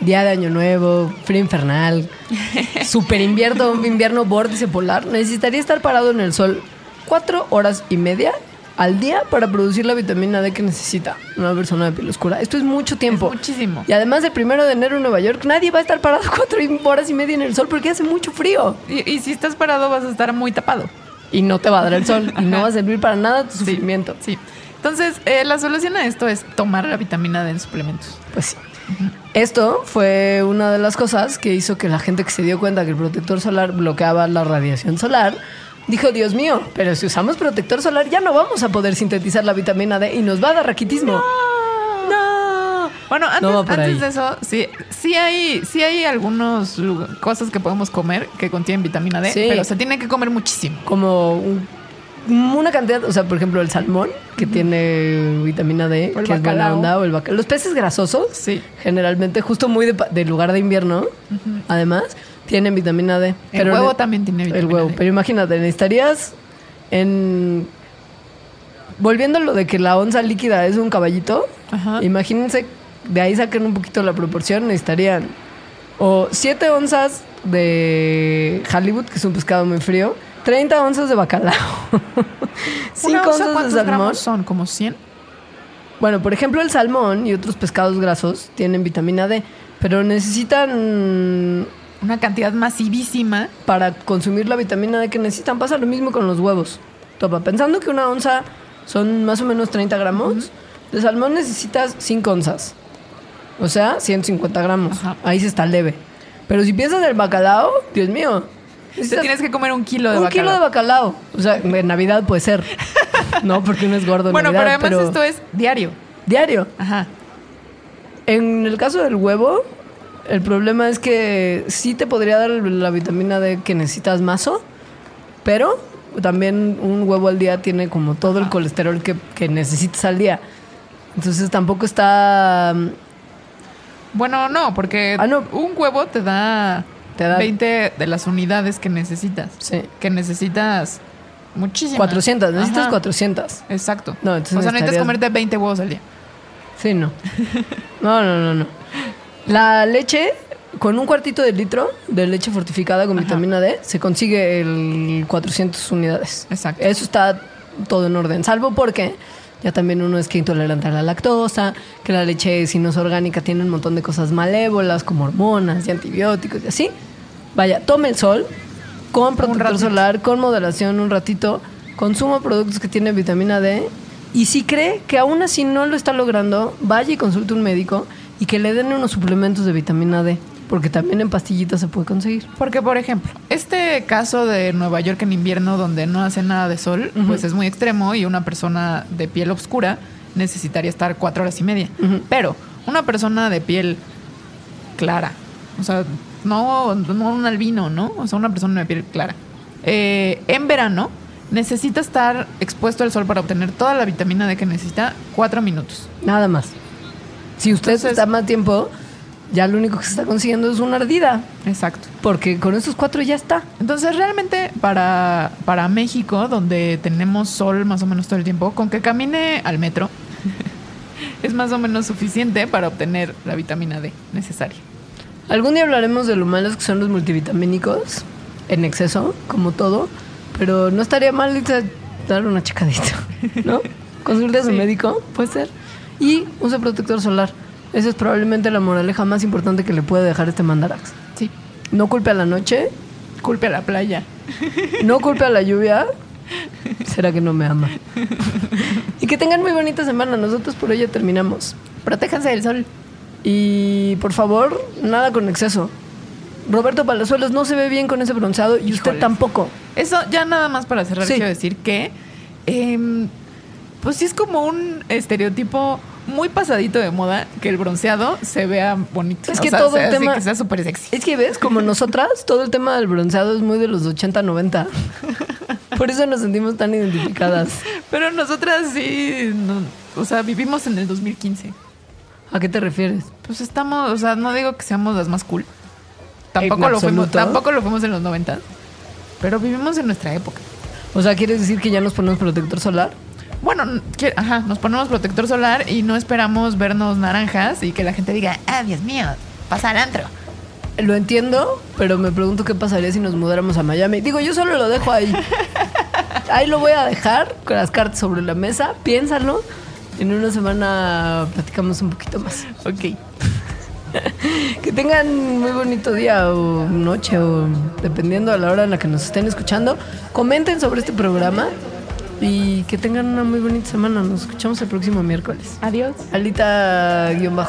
día de Año Nuevo, frío infernal, super invierno, un invierno vórtice polar, necesitaría estar parado en el sol cuatro horas y media al día para producir la vitamina D que necesita una persona de piel oscura. Esto es mucho tiempo. Es muchísimo. Y además, el primero de enero en Nueva York, nadie va a estar parado cuatro horas y media en el sol porque hace mucho frío. Y, y si estás parado vas a estar muy tapado. Y no te va a dar el sol y no va a servir para nada tu sufrimiento. Sí. Entonces, eh, la solución a esto es tomar la vitamina D en suplementos. Pues sí. Esto fue una de las cosas que hizo que la gente que se dio cuenta que el protector solar bloqueaba la radiación solar, dijo, Dios mío, pero si usamos protector solar ya no vamos a poder sintetizar la vitamina D y nos va a dar raquitismo. No. Bueno, antes, No por antes ahí. de eso, sí, sí hay, sí hay algunas cosas que podemos comer que contienen vitamina D, Sí. pero se tiene que comer muchísimo. Como un- una cantidad, o sea, por ejemplo, el salmón, que tiene vitamina D, que es buena onda, o el bacalao. Los peces grasosos, Sí. generalmente, justo muy de, de lugar de invierno, además, tienen vitamina D. El huevo ne- también tiene vitamina El huevo, D. pero imagínate, necesitarías en volviendo a lo de que la onza líquida es un caballito, Ajá. imagínense, de ahí saquen un poquito la proporción, necesitarían o 7 onzas de Hollywood, que es un pescado muy frío, 30 onzas de bacalao, 5 ¿Una onza onzas de salmón. son? ¿Como 100? Bueno, por ejemplo, el salmón y otros pescados grasos tienen vitamina D, pero necesitan Una cantidad masivísima. para consumir la vitamina D que necesitan. Pasa lo mismo con los huevos. Topa, pensando que una onza son más o menos 30 gramos, de salmón necesitas 5 onzas. O sea, 150 gramos. Ajá. Ahí se está leve. Pero si piensas del bacalao, Dios mío. Te tienes que comer un kilo de un bacalao. kilo de bacalao. O sea, en Navidad puede ser. no, porque uno es gordo en Bueno, pero Navidad, además esto es diario. diario. Ajá. En el caso del huevo, el problema es que sí te podría dar la vitamina D que necesitas mazo, pero también un huevo al día tiene como todo el colesterol que, que necesitas al día. Entonces tampoco está... Bueno, no, porque Ah, no. un huevo te da, Te da- 20 de las unidades que necesitas. Sí. Que necesitas muchísimas. 400, necesitas Ajá. 400. Exacto. No, entonces o sea, necesitas comerte 20 huevos al día. Sí, no. No, no, no, no. La leche, con un cuartito de litro de leche fortificada con Ajá. vitamina D, se consigue el 400 unidades. Exacto. Eso está todo en orden, salvo porque ya también uno es que intolerante a la lactosa, que la leche si no es orgánica tiene un montón de cosas malévolas como hormonas y antibióticos y así. Vaya, tome el sol, con protector solar, con moderación un ratito, consuma productos que tienen vitamina D y si cree que aún así no lo está logrando, vaya y consulte un médico y que le den unos suplementos de vitamina D, porque también en pastillitas se puede conseguir. Porque, por ejemplo, este caso de Nueva York en invierno donde no hace nada de sol, pues es muy extremo y una persona de piel oscura necesitaría estar cuatro horas y media. Pero una persona de piel clara, o sea, no, no un albino, ¿no? O sea, una persona de piel clara. eh, en verano necesita estar expuesto al sol para obtener toda la vitamina D que necesita cuatro minutos. Nada más. Si usted Entonces- está más tiempo, ya lo único que se está consiguiendo es una ardida, Exacto. porque con estos cuatro ya está. Entonces, realmente para, para México, donde tenemos sol más o menos todo el tiempo, con que camine al metro, es más o menos suficiente para obtener la vitamina D necesaria. Algún día hablaremos de lo malos que son los multivitamínicos en exceso, como todo, pero no estaría mal dar una checadita, ¿no? Consulte a su Sí. médico, puede ser. Y use protector solar. Esa es probablemente la moraleja más importante que le puede dejar este mandarax. Sí. No culpe a la noche, Culpe a la playa. no culpe a la lluvia. ¿Será que no me ama? y que tengan muy bonita semana. Nosotros por ello terminamos. Protéjanse del sol. Y por favor, nada con exceso. Roberto Palazuelos no se ve bien con ese bronceado y usted tampoco. Eso, ya nada más para cerrar, Sí. quiero decir que, em, pues sí es como un estereotipo muy pasadito de moda que el bronceado se vea bonito. Es O que sea, todo sea el así tema- que sea súper sexy. Es que ves, como nosotras, todo el tema del bronceado es muy de los 80, 90. Por eso nos sentimos tan identificadas. Pero nosotras sí, no- o sea, vivimos en el 2015. ¿A qué te refieres? Pues estamos, o sea, no digo que seamos las más cool. Tampoco lo fuimos, tampoco lo fuimos en los 90. Pero vivimos en nuestra época. O sea, ¿quieres decir que ya nos ponemos protector solar? Bueno, que- ajá, nos ponemos protector solar y no esperamos vernos naranjas y que la gente diga, ah, Dios mío, pasa al antro. Lo entiendo, pero me pregunto qué pasaría si nos mudáramos a Miami. Digo, yo solo lo dejo ahí. Ahí lo voy a dejar con las cartas sobre la mesa. Piénsalo. En una semana platicamos un poquito más. Ok. Que tengan muy bonito día o noche o dependiendo a la hora en la que nos estén escuchando. Comenten sobre este programa y que tengan una muy bonita semana. Nos escuchamos el próximo miércoles. Adiós. Alita-emo.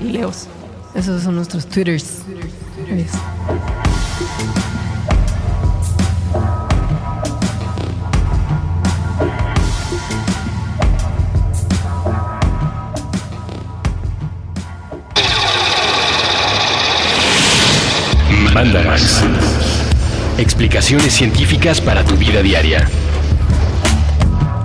Y Leos. Esos son nuestros twitters. Adiós. Mandarax. Explicaciones científicas para tu vida diaria.